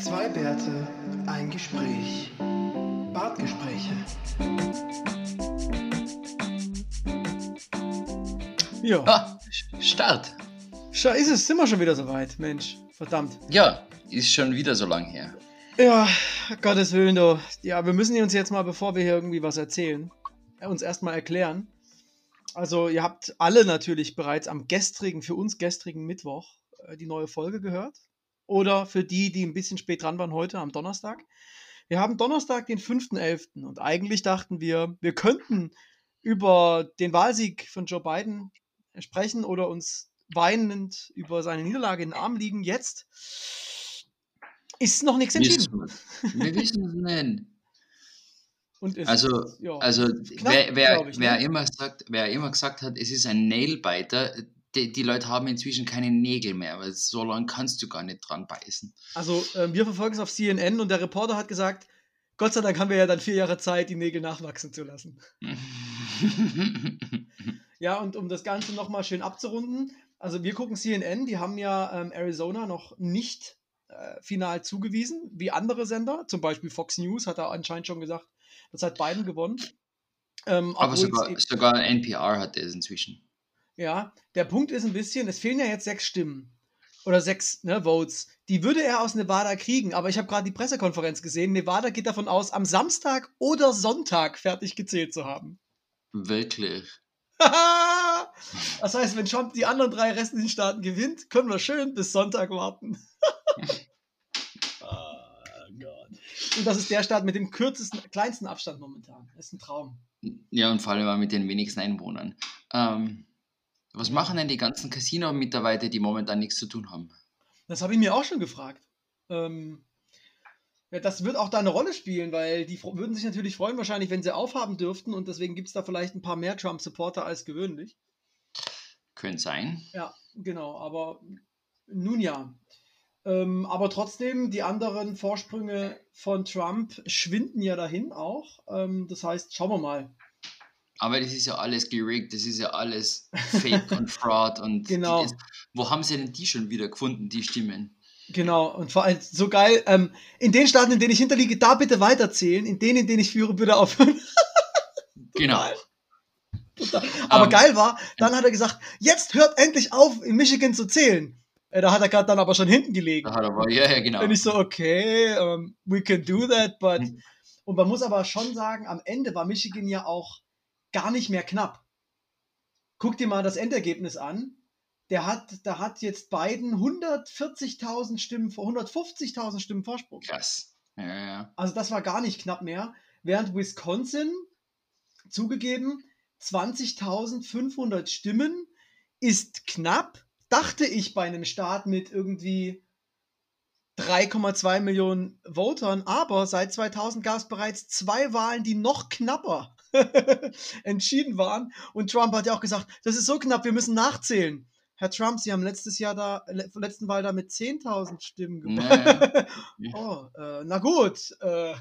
Zwei Bärte, ein Gespräch. Bartgespräche. Ja, Ah, Start. scheiße, sind wir schon wieder soweit, Mensch. Verdammt. Ja, ist schon wieder so lang her. Ja, Gottes Willen, du. Ja, wir müssen uns jetzt mal, bevor wir hier irgendwie was erzählen, äh, uns erstmal erklären. Also, ihr habt alle natürlich bereits am gestrigen, für uns gestrigen Mittwoch äh, die neue Folge gehört. Oder für die, die ein bisschen spät dran waren, heute am Donnerstag. Wir haben Donnerstag, den 5.11. Und eigentlich dachten wir, wir könnten über den Wahlsieg von Joe Biden sprechen oder uns weinend über seine Niederlage in den Arm liegen. Jetzt ist noch nichts entschieden. Wir wissen es nicht. Es Also, ist, ja, also knapp, wer, wer, ich, wer, ne? immer sagt, wer immer gesagt hat, es ist ein Nailbiter, die, die Leute haben inzwischen keine Nägel mehr, weil so lange kannst du gar nicht dran beißen. Also, ähm, wir verfolgen es auf CNN und der Reporter hat gesagt, Gott sei Dank haben wir ja dann vier Jahre Zeit, die Nägel nachwachsen zu lassen. Ja, und um das Ganze nochmal schön abzurunden, also wir gucken CNN, die haben ja ähm, Arizona noch nicht äh, final zugewiesen, wie andere Sender, zum Beispiel Fox News hat da anscheinend schon gesagt, das hat Biden gewonnen. Ähm, Aber sogar, sogar NPR hat es inzwischen. Ja, der Punkt ist ein bisschen, es fehlen ja jetzt sechs Stimmen. Oder sechs ne, Votes. Die würde er aus Nevada kriegen, aber ich habe gerade die Pressekonferenz gesehen. Nevada geht davon aus, am Samstag oder Sonntag fertig gezählt zu haben. Wirklich. das heißt, wenn Trump die anderen drei restlichen Staaten gewinnt, können wir schön bis Sonntag warten. oh Gott. Und das ist der Staat mit dem kürzesten, kleinsten Abstand momentan. Das ist ein Traum. Ja, und vor allem mit den wenigsten Einwohnern. Ähm, was machen denn die ganzen Casino-Mitarbeiter, die momentan nichts zu tun haben? Das habe ich mir auch schon gefragt. Ähm, ja, das wird auch da eine Rolle spielen, weil die würden sich natürlich freuen, wahrscheinlich, wenn sie aufhaben dürften. Und deswegen gibt es da vielleicht ein paar mehr Trump-Supporter als gewöhnlich. Könnte sein. Ja, genau. Aber nun ja. Ähm, aber trotzdem, die anderen Vorsprünge von Trump schwinden ja dahin auch. Ähm, das heißt, schauen wir mal. Aber das ist ja alles gerickt, das ist ja alles Fake und Fraud und Genau. das, wo haben sie denn die schon wieder gefunden, die Stimmen? Genau, und vor allem so geil, ähm, in den Staaten, in denen ich hinterliege, da bitte weiterzählen, in denen, in denen ich führe, bitte aufhören. Genau. Total. Aber Ähm, geil war, dann hat er gesagt, jetzt hört endlich auf, in Michigan zu zählen. Äh, da hat er gerade dann aber schon hinten gelegen. Da hat er aber, ja, ja, genau. Und ich so, okay, um, we can do that, but. Hm. Und man muss aber schon sagen, am Ende war Michigan ja auch gar nicht mehr knapp. Guck dir mal das Endergebnis an. Der hat, da hat jetzt Biden 140.000 Stimmen, vor 150.000 Stimmen Vorsprung. Krass. Ja, ja. Also das war gar nicht knapp mehr. Während Wisconsin, zugegeben, 20.500 Stimmen ist knapp, dachte ich bei einem Staat mit irgendwie 3,2 Millionen Votern, aber seit 2000 gab es bereits zwei Wahlen, die noch knapper entschieden waren. Und Trump hat ja auch gesagt, das ist so knapp, wir müssen nachzählen. Herr Trump, Sie haben letztes Jahr da, le- letzten Wahl da mit 10.000 Stimmen gewonnen. Ja, Oh, äh, na gut. Äh,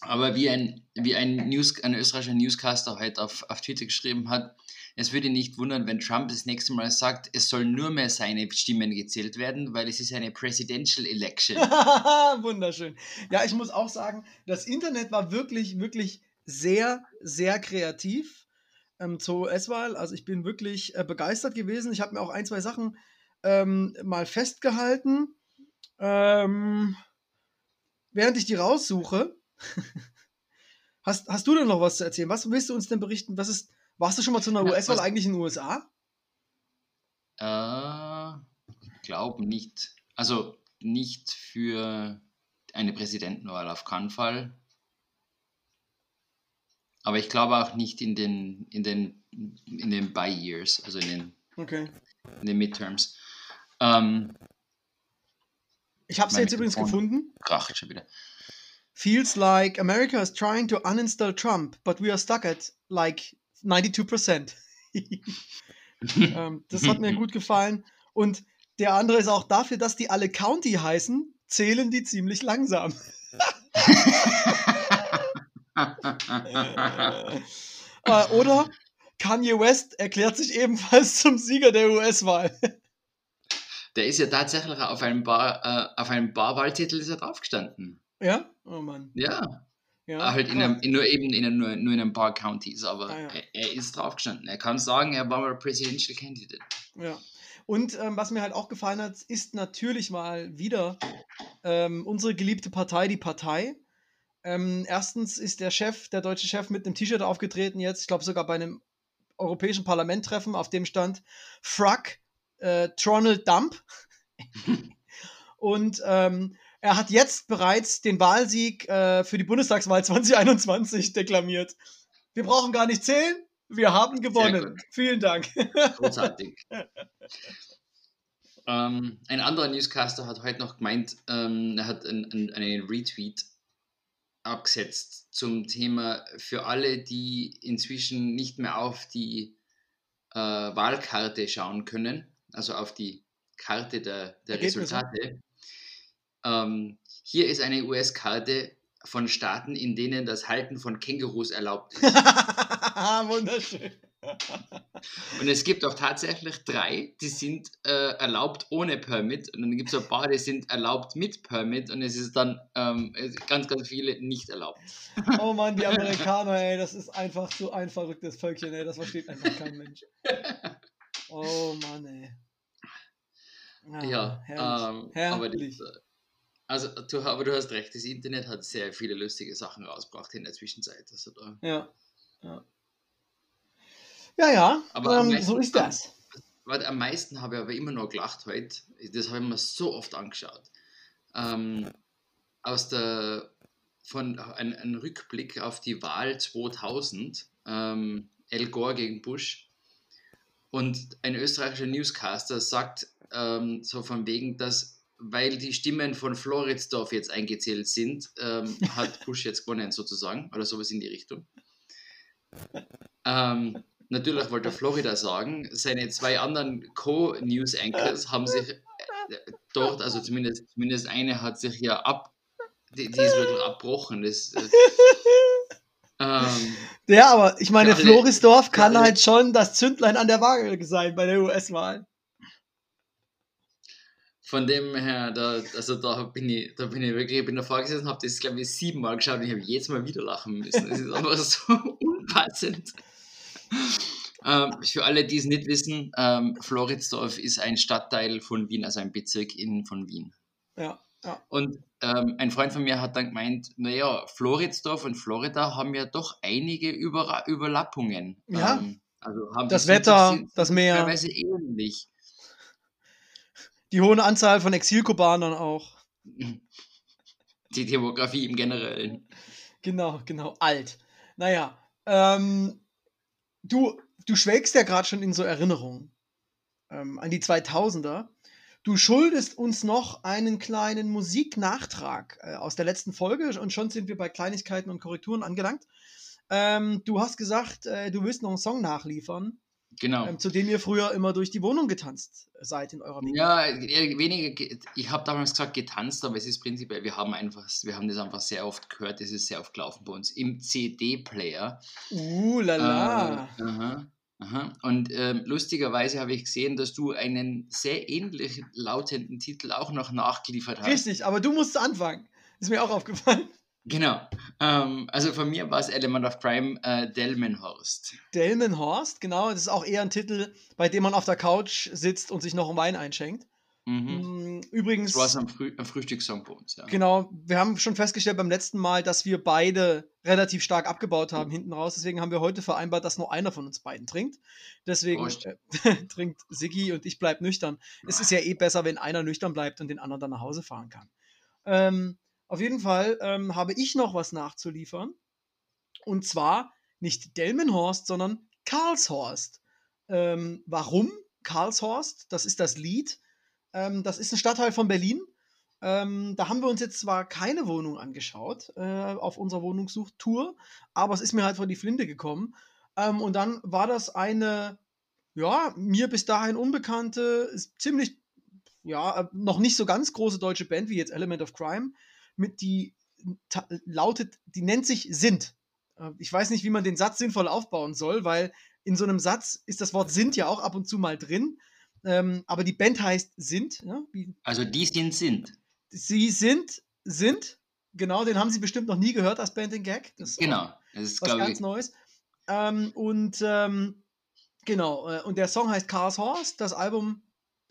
Aber wie ein, wie ein, News, ein österreichischer Newscaster heute auf, auf Twitter geschrieben hat, es würde nicht wundern, wenn Trump das nächste Mal sagt, es soll nur mehr seine Stimmen gezählt werden, weil es ist eine Presidential Election. Wunderschön. Ja, ich muss auch sagen, das Internet war wirklich, wirklich sehr, sehr kreativ ähm, zur US-Wahl. Also ich bin wirklich äh, begeistert gewesen. Ich habe mir auch ein, zwei Sachen ähm, mal festgehalten. Ähm, während ich die raussuche, hast, hast du denn noch was zu erzählen? Was willst du uns denn berichten? Was ist, warst du schon mal zu einer US-Wahl was- eigentlich in den USA? Äh, ich glaube nicht. Also nicht für eine Präsidentenwahl auf keinen Fall. Aber ich glaube auch nicht in den, in den, in den By-Years, also in den, Okay. in den Midterms. Ähm, Ich habe es jetzt übrigens gefunden. kracht schon wieder. Feels like America is trying to uninstall Trump, but we are stuck at like 92%. ähm, das hat mir gut gefallen. Und der andere ist auch dafür, dass die alle County heißen, zählen die ziemlich langsam. Äh, oder Kanye West erklärt sich ebenfalls zum Sieger der US-Wahl. Der ist ja tatsächlich auf einem, Bar, äh, auf einem Barwahlzettel ist er draufgestanden. Ja? Oh Mann. Ja. Ja, halt in einem, in, nur eben in einem, nur, nur in ein paar Counties, aber Ah, ja. er, er ist draufgestanden. Er kann sagen, er war mal Presidential Candidate. Ja. Und ähm, was mir halt auch gefallen hat, ist natürlich mal wieder ähm, unsere geliebte Partei, die Partei. Ähm, erstens ist der Chef, der deutsche Chef, mit einem T-Shirt aufgetreten jetzt, ich glaube sogar bei einem Europäischen Parlamenttreffen, auf dem stand Frack äh, Tronald Dump. Und ähm, er hat jetzt bereits den Wahlsieg äh, für die Bundestagswahl 2021 deklamiert. Wir brauchen gar nicht zählen, wir haben gewonnen. Vielen Dank. Großartig. ähm, ein anderer Newscaster hat heute noch gemeint, ähm, er hat ein, ein, einen Retweet abgesetzt zum Thema für alle, die inzwischen nicht mehr auf die äh, Wahlkarte schauen können, also auf die Karte der, der. Resultate. Ähm, hier ist eine US-Karte von Staaten, in denen das Halten von Kängurus erlaubt ist. Wunderschön. Und es gibt auch tatsächlich drei, die sind äh, erlaubt ohne Permit. Und dann gibt es ein paar, die sind erlaubt mit Permit. Und es ist dann ähm, ganz, ganz viele nicht erlaubt. Oh Mann, die Amerikaner, ey, das ist einfach so ein verrücktes Völkchen, ey, das versteht einfach kein Mensch. Oh Mann, ey. Ah, ja, herrlich. ähm, aber herrlich. das, äh, also du, aber du hast recht, das Internet hat sehr viele lustige Sachen rausgebracht in der Zwischenzeit. Also da, Ja. Ja, ja, ja Aber ähm, meisten- so ist das. Warte, am meisten habe ich aber immer noch gelacht heute. Das habe ich mir so oft angeschaut. Ähm, aus der von ein, ein Rückblick auf die Wahl 2000, ähm, Al Gore gegen Bush. Und ein österreichischer Newscaster sagt ähm, so von wegen, dass weil die Stimmen von Floridsdorf jetzt eingezählt sind, ähm, hat Bush jetzt gewonnen sozusagen oder sowas in die Richtung. Ähm, natürlich wollte Florida sagen. Seine zwei anderen Co-News-Anchors haben sich äh, dort, also zumindest, zumindest eine hat sich ja ab, die, die ist wirklich abbrochen. Das, äh, ähm, Ja, aber ich meine, alle- Florisdorf kann alle- halt schon das Zündlein an der Waage sein bei der US-Wahl. von dem her, da, also da bin ich, da bin ich wirklich, ich bin davor gesessen, habe das glaube ich siebenmal geschaut und ich habe jedes Mal wieder lachen müssen. Das ist einfach so unpassend. Ähm, für alle, die es nicht wissen, ähm, Floridsdorf ist ein Stadtteil von Wien, also ein Bezirk in, von Wien. Ja, ja. Und ähm, ein Freund von mir hat dann gemeint, naja, Floridsdorf und Florida haben ja doch einige Über Überlappungen. Ja. Ähm, also haben Das sind Wetter, sind das Meer. Teilweise ähnlich. Die hohe Anzahl von Exilkubanern auch. Die Demografie im Generellen. Genau, genau, alt. Naja, ähm, du, du schwelgst ja gerade schon in so Erinnerungen ähm, an die 2000er. Du schuldest uns noch einen kleinen Musiknachtrag äh, aus der letzten Folge und schon sind wir bei Kleinigkeiten und Korrekturen angelangt. Ähm, du hast gesagt, äh, du willst noch einen Song nachliefern, Genau. ähm, zu dem ihr früher immer durch die Wohnung getanzt seid in eurer WG. Ja, weniger. ge- Ich habe damals gesagt getanzt, aber es ist prinzipiell, wir haben einfach, wir haben das einfach sehr oft gehört, das ist sehr oft gelaufen bei uns im CD-Player. Uh, la la. Äh, aha, aha. Und ähm, lustigerweise habe ich gesehen, dass du einen sehr ähnlich lautenden Titel auch noch nachgeliefert hast. Richtig, aber du musst anfangen. Ist mir auch aufgefallen. Genau. Ähm, also von mir war es Element of Crime äh, Delmenhorst. Delmenhorst, genau. Das ist auch eher ein Titel, bei dem man auf der Couch sitzt und sich noch einen Wein einschenkt. Mhm. Mm, Übrigens, Das war so ein, Früh ein Frühstückssong bei uns. Ja. genau, wir haben schon festgestellt beim letzten Mal, dass wir beide relativ stark abgebaut haben hinten raus. Deswegen haben wir heute vereinbart, dass nur einer von uns beiden trinkt. Deswegen äh, trinkt Siggi und ich bleib nüchtern. Es ist ja eh besser, wenn einer nüchtern bleibt und den anderen dann nach Hause fahren kann. Ähm, auf jeden Fall ähm, habe ich noch was nachzuliefern. Und zwar nicht Delmenhorst, sondern Karlshorst. Ähm, warum Karlshorst? Das ist das Lied. Ähm, das ist ein Stadtteil von Berlin. Ähm, da haben wir uns jetzt zwar keine Wohnung angeschaut äh, auf unserer Wohnungssuchtour, aber es ist mir halt vor die Flinte gekommen. Ähm, und dann war das eine, ja, mir bis dahin unbekannte, ziemlich, ja, äh, noch nicht so ganz große deutsche Band wie jetzt Element of Crime, mit die lautet, die nennt sich Sind. Äh, Ich weiß nicht, wie man den Satz sinnvoll aufbauen soll, weil in so einem Satz ist das Wort Sind ja auch ab und zu mal drin. Ähm, aber die Band heißt Sind. Ja? Also die sind sind. sie sind, sind, genau, den haben sie bestimmt noch nie gehört als Band in Gag. Das Genau. Das ist, was ganz ich, Neues. Ähm, und ähm, genau, äh, und der Song heißt Cars Horse. Das Album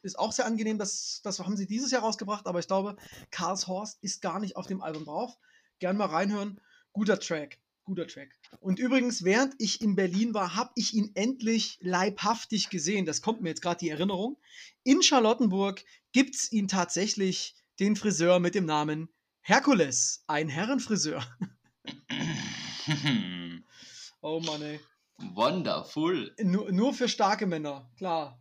ist auch sehr angenehm. Das, das haben sie dieses Jahr rausgebracht, aber ich glaube, Cars Horse ist gar nicht auf dem Album drauf. Gern mal reinhören. Guter Track. Guter Track. Und übrigens, während ich in Berlin war, habe ich ihn endlich leibhaftig gesehen. Das kommt mir jetzt gerade die Erinnerung. In Charlottenburg gibt es ihn tatsächlich, den Friseur mit dem Namen Herkules, ein Herrenfriseur. Oh Mann, ey. Wonderful. Nur, nur für starke Männer, klar.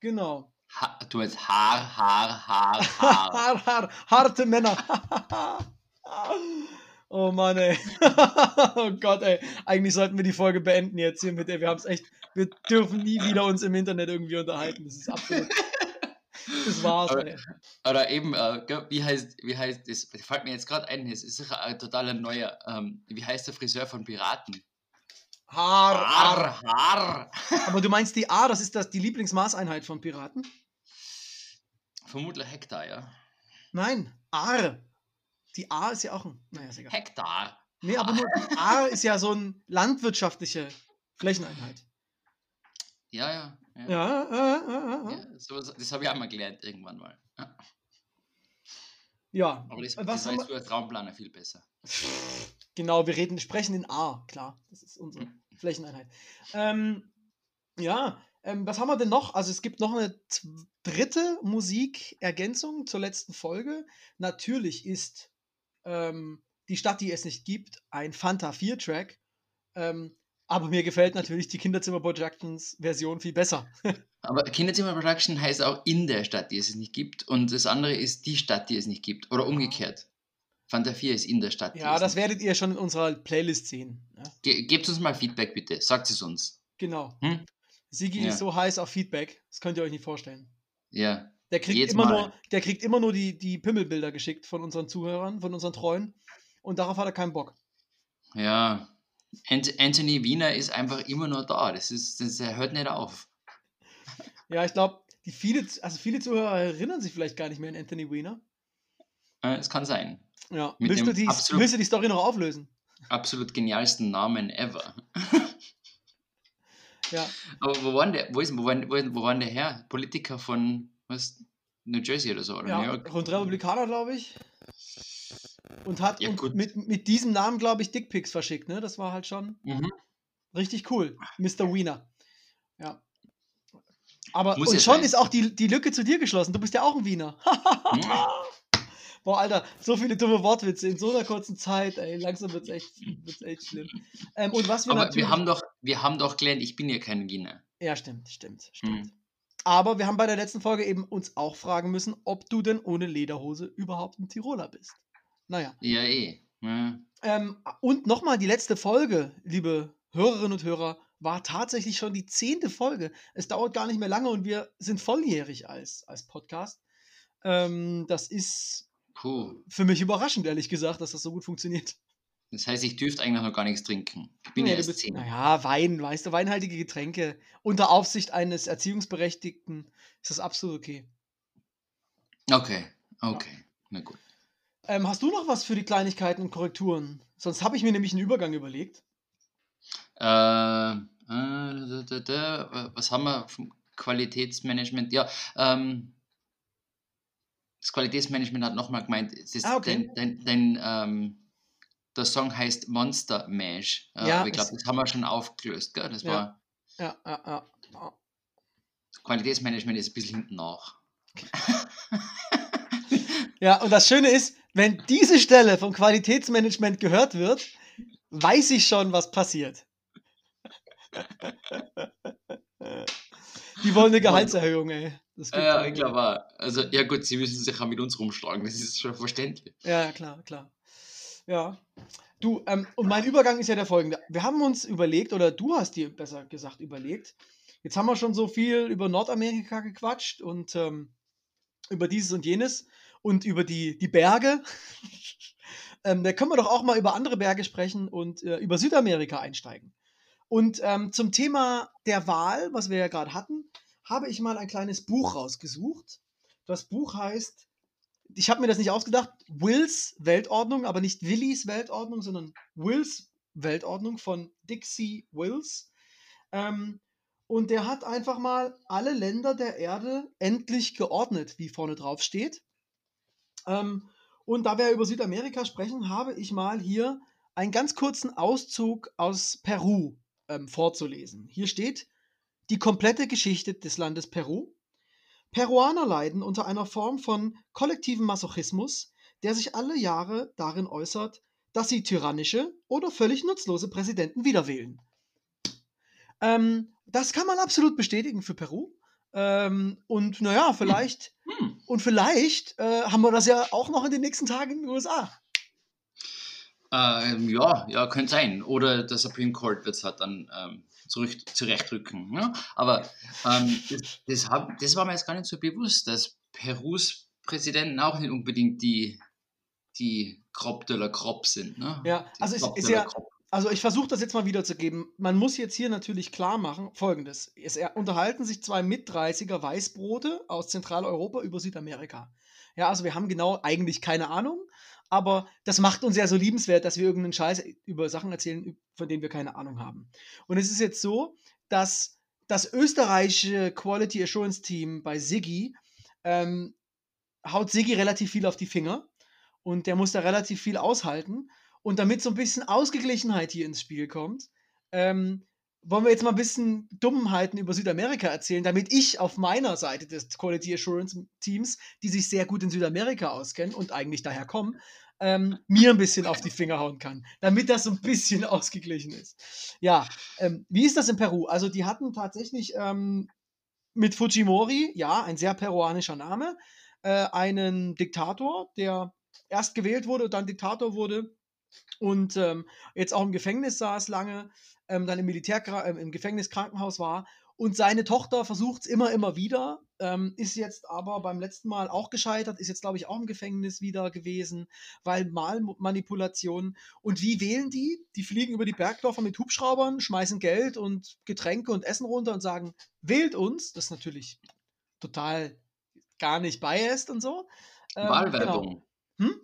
genau. Ha, du hast Haar, Haar, Haar, Haar. Har, harte Männer. oh Mann, ey. oh Gott, ey. Eigentlich sollten wir die Folge beenden jetzt hier mit, ey. Wir haben es echt, wir dürfen nie wieder uns im Internet irgendwie unterhalten. Das ist absolut. Das war's, Aber- ey. Oder eben, äh, wie heißt, wie heißt, das fällt mir jetzt gerade ein, es ist sicher ein totaler neuer, ähm, wie heißt der Friseur von Piraten? Har. Haar, Haar. Aber du meinst die A, das ist das die Lieblingsmaßeinheit von Piraten? Vermutlich Hektar, ja. Nein, Ar. Die A ist ja auch ein. Naja, ist egal. Hektar. Nee, aber nur die A ist ja so eine landwirtschaftliche Flächeneinheit. Ja, ja. Ja. Ja, äh. ja sowas, das habe ich auch mal gelernt irgendwann mal. Ja. ja. Aber das, Was das du als Traumplaner viel besser. Genau, wir reden, sprechen in A, klar. Das ist unsere Flächeneinheit. Ähm, ja, ähm, was haben wir denn noch? Also es gibt noch eine dritte Musikergänzung zur letzten Folge. Natürlich ist ähm, die Stadt, die es nicht gibt, ein Fanta 4-Track. Ähm, aber mir gefällt natürlich die Kinderzimmer Productions Version viel besser. Aber Kinderzimmer Production heißt auch in der Stadt, die es nicht gibt. Und das andere ist die Stadt, die es nicht gibt. Oder umgekehrt. Fanta 4 ist in der Stadt. die Ja, das werdet ihr schon in unserer Playlist sehen. Ja. Ge gebt uns mal Feedback bitte. Sagt es uns. genau. Hm? Sigi Ja. ist so heiß auf Feedback, das könnt ihr euch nicht vorstellen. Ja. Der kriegt, Jedes immer Mal. nur, der kriegt immer nur die, die Pimmelbilder geschickt von unseren Zuhörern, von unseren Treuen. Und darauf hat er keinen Bock. Ja. Ant Anthony Wiener ist einfach immer nur da. Das ist, das, er hört nicht auf. Ja, ich glaube, die viele, also viele Zuhörer erinnern sich vielleicht gar nicht mehr an Anthony Weiner. Äh, Es kann sein. Ja. Mit Willst du, die, absolut- willst du die Story noch auflösen? Absolut genialsten Namen ever. Ja. Aber wo war der, wo ist, wo war, wo, war der Herr? Politiker von was? New Jersey oder so, oder New ja Republikaner, glaube ich. Und hat Ja, gut. mit, mit diesem Namen, glaube ich, Dickpics verschickt, ne? Das war halt schon Mhm. richtig cool. Mr. Wiener. Ja. Aber Muss und schon sein. ist auch die, die Lücke zu dir geschlossen. Du bist ja auch ein Wiener. Boah, Alter, so viele dumme Wortwitze in so einer kurzen Zeit, ey. Langsam wird's echt, wird's echt schlimm. Ähm, und was wir Aber wir haben, doch, wir haben doch gelernt, ich bin ja kein Wiener. ja, stimmt, stimmt, stimmt. Hm. Aber wir haben bei der letzten Folge eben uns auch fragen müssen, ob du denn ohne Lederhose überhaupt ein Tiroler bist. Naja. Ja, eh. Ja. Ähm, und nochmal, die letzte Folge, liebe Hörerinnen und Hörer, war tatsächlich schon die zehnte Folge. Es dauert gar nicht mehr lange und wir sind volljährig als, als Podcast. Ähm, das ist Puh. für mich überraschend, ehrlich gesagt, dass das so gut funktioniert. Das heißt, ich dürfte eigentlich noch gar nichts trinken. Ich bin Nee, ja erst zehn. Naja, Wein, weißt du, weinhaltige Getränke unter Aufsicht eines Erziehungsberechtigten ist das absolut okay. Okay, okay. Na gut. Ähm, hast du noch was für die Kleinigkeiten und Korrekturen? Sonst habe ich mir nämlich einen Übergang überlegt. Äh, äh, was haben wir vom Qualitätsmanagement? Ja, ähm, das Qualitätsmanagement hat nochmal gemeint, ist Ah, okay. dein, dein, dein, ähm, der Song heißt Monster Mash. Äh, Ja, aber ich glaube, das haben wir schon aufgelöst. Gell? Das Ja. war Ja, ja, ja. ja. Qualitätsmanagement ist ein bisschen hinten nach. Ja, und das Schöne ist, wenn diese Stelle vom Qualitätsmanagement gehört wird, weiß ich schon, was passiert. Die wollen eine Gehaltserhöhung, ey. Ja, eigentlich. klar war. Also, ja gut, sie müssen sich auch mit uns rumschlagen, das ist schon verständlich. Ja, ja, klar, klar. Ja. Du, ähm, und mein Übergang ist ja der folgende. Wir haben uns überlegt, oder du hast dir besser gesagt überlegt, jetzt haben wir schon so viel über Nordamerika gequatscht und ähm, über dieses und jenes und über die, die Berge. ähm, da können wir doch auch mal über andere Berge sprechen und äh, über Südamerika einsteigen. Und ähm, zum Thema der Wahl, was wir ja gerade hatten, habe ich mal ein kleines Buch rausgesucht. Das Buch heißt, ich habe mir das nicht ausgedacht, Wills Weltordnung, aber nicht Willys Weltordnung, sondern Wills Weltordnung von Dixie Wills. Ähm, und der hat einfach mal alle Länder der Erde endlich geordnet, wie vorne drauf steht. Ähm, und da wir über Südamerika sprechen, habe ich mal hier einen ganz kurzen Auszug aus Peru ähm, vorzulesen. Hier steht die komplette Geschichte des Landes Peru. Peruaner leiden unter einer Form von kollektivem Masochismus, der sich alle Jahre darin äußert, dass sie tyrannische oder völlig nutzlose Präsidenten wiederwählen. Ähm, das kann man absolut bestätigen für Peru. Ähm, und naja, vielleicht, hm. und vielleicht äh, haben wir das ja auch noch in den nächsten Tagen in den USA. Ähm, ja, ja, könnte sein. Oder der Supreme Court wird es halt dann ähm, zurück, zurechtrücken. Ne? Aber ähm, das, das, hab, das war mir jetzt gar nicht so bewusst, dass Perus Präsidenten auch nicht unbedingt die, die Crop de la Crop sind. Ne? Ja, also ist, ist ja, also ich versuche das jetzt mal wiederzugeben. Man muss jetzt hier natürlich klar machen, folgendes. Es unterhalten sich zwei Mit-30er Weißbrote aus Zentraleuropa über Südamerika. Ja, also wir haben genau eigentlich keine Ahnung, aber das macht uns ja so liebenswert, dass wir irgendeinen Scheiß über Sachen erzählen, von denen wir keine Ahnung haben. Und es ist jetzt so, dass das österreichische Quality Assurance Team bei Siggi ähm, haut Siggi relativ viel auf die Finger und der muss da relativ viel aushalten. Und damit so ein bisschen Ausgeglichenheit hier ins Spiel kommt, ähm, wollen wir jetzt mal ein bisschen Dummheiten über Südamerika erzählen, damit ich auf meiner Seite des Quality Assurance Teams, die sich sehr gut in Südamerika auskennen und eigentlich daher kommen, ähm, mir ein bisschen auf die Finger hauen kann, damit das so ein bisschen ausgeglichen ist. Ja, ähm, wie ist das in Peru? Also die hatten tatsächlich ähm, mit Fujimori, ja, ein sehr peruanischer Name, äh, einen Diktator, der erst gewählt wurde und dann Diktator wurde und ähm, jetzt auch im Gefängnis saß lange, ähm, dann im Militär, äh, im Gefängnis Krankenhaus war und seine Tochter versucht es immer, immer wieder, ähm, ist jetzt aber beim letzten Mal auch gescheitert, ist jetzt, glaube ich, auch im Gefängnis wieder gewesen, weil Malmanipulationen. Und wie wählen die? Die fliegen über die Bergdorfer mit Hubschraubern, schmeißen Geld und Getränke und Essen runter und sagen, wählt uns. Das ist natürlich total gar nicht biased und so. Ähm, Wahlwerbung. Genau. Hm?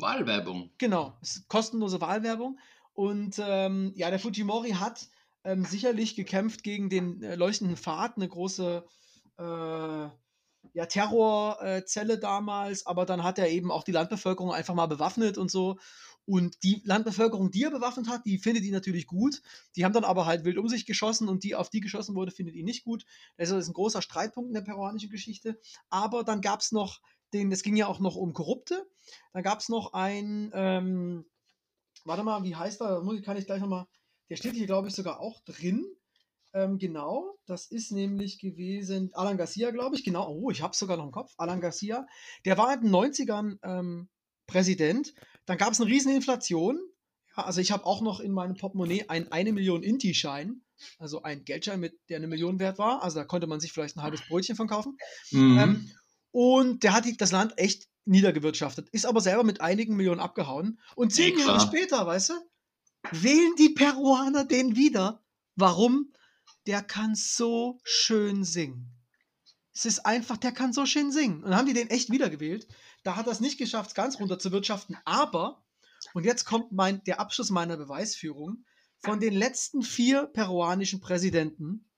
Wahlwerbung. Genau, kostenlose Wahlwerbung. Und ähm, ja, der Fujimori hat ähm, sicherlich gekämpft gegen den äh, leuchtenden Pfad, eine große äh, ja, Terrorzelle damals, aber dann hat er eben auch die Landbevölkerung einfach mal bewaffnet und so. Und die Landbevölkerung, die er bewaffnet hat, die findet ihn natürlich gut. Die haben dann aber halt wild um sich geschossen und die, auf die geschossen wurde, findet ihn nicht gut. Das ist ein großer Streitpunkt in der peruanischen Geschichte. Aber dann gab es noch den, es ging ja auch noch um Korrupte. Dann gab es noch ein, ähm, warte mal, wie heißt er? Muss, kann ich gleich nochmal, der steht hier, glaube ich, sogar auch drin. Ähm, genau, das ist nämlich gewesen Alan Garcia, glaube ich. Genau, oh, ich habe es sogar noch im Kopf. Alan Garcia, der war in den 90ern ähm, Präsident. Dann gab es eine riesen Inflation. Ja, also ich habe auch noch in meinem Portemonnaie einen 1 Million Inti-Schein, also ein Geldschein, mit der eine Million wert war. Also da konnte man sich vielleicht ein halbes Brötchen von kaufen. Mhm. Ähm, und der hat das Land echt niedergewirtschaftet, ist aber selber mit einigen Millionen abgehauen. Und zehn ja, Jahre später, weißt du, wählen die Peruaner den wieder. Warum? Der kann so schön singen. Es ist einfach, der kann so schön singen. Und dann haben die den echt wiedergewählt. Da hat er es nicht geschafft, ganz runter zu wirtschaften. Aber, und jetzt kommt mein, der Abschluss meiner Beweisführung, von den letzten vier peruanischen Präsidenten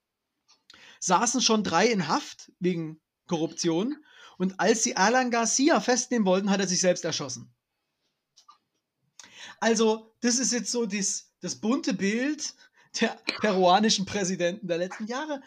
saßen schon drei in Haft wegen Korruption und als sie Alan Garcia festnehmen wollten, hat er sich selbst erschossen. Also, das ist jetzt so das, das bunte Bild der peruanischen Präsidenten der letzten Jahre.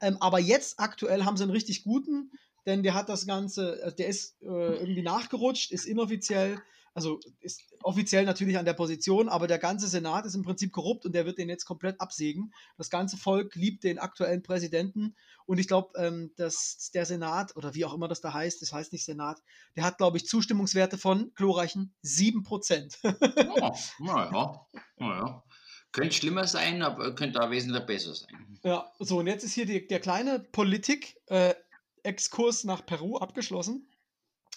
Ähm, aber jetzt aktuell haben sie einen richtig guten, denn der hat das Ganze, äh, der ist äh, irgendwie nachgerutscht, ist inoffiziell also ist offiziell natürlich an der Position, aber der ganze Senat ist im Prinzip korrupt und der wird den jetzt komplett absägen. Das ganze Volk liebt den aktuellen Präsidenten und ich glaube, ähm, dass der Senat oder wie auch immer das da heißt, das heißt nicht Senat, der hat, glaube ich, Zustimmungswerte von glorreichen 7%. ja, naja, naja. Könnte schlimmer sein, aber könnte auch wesentlich besser sein. Ja, so und jetzt ist hier die, der kleine Politik-Exkurs äh, nach Peru abgeschlossen.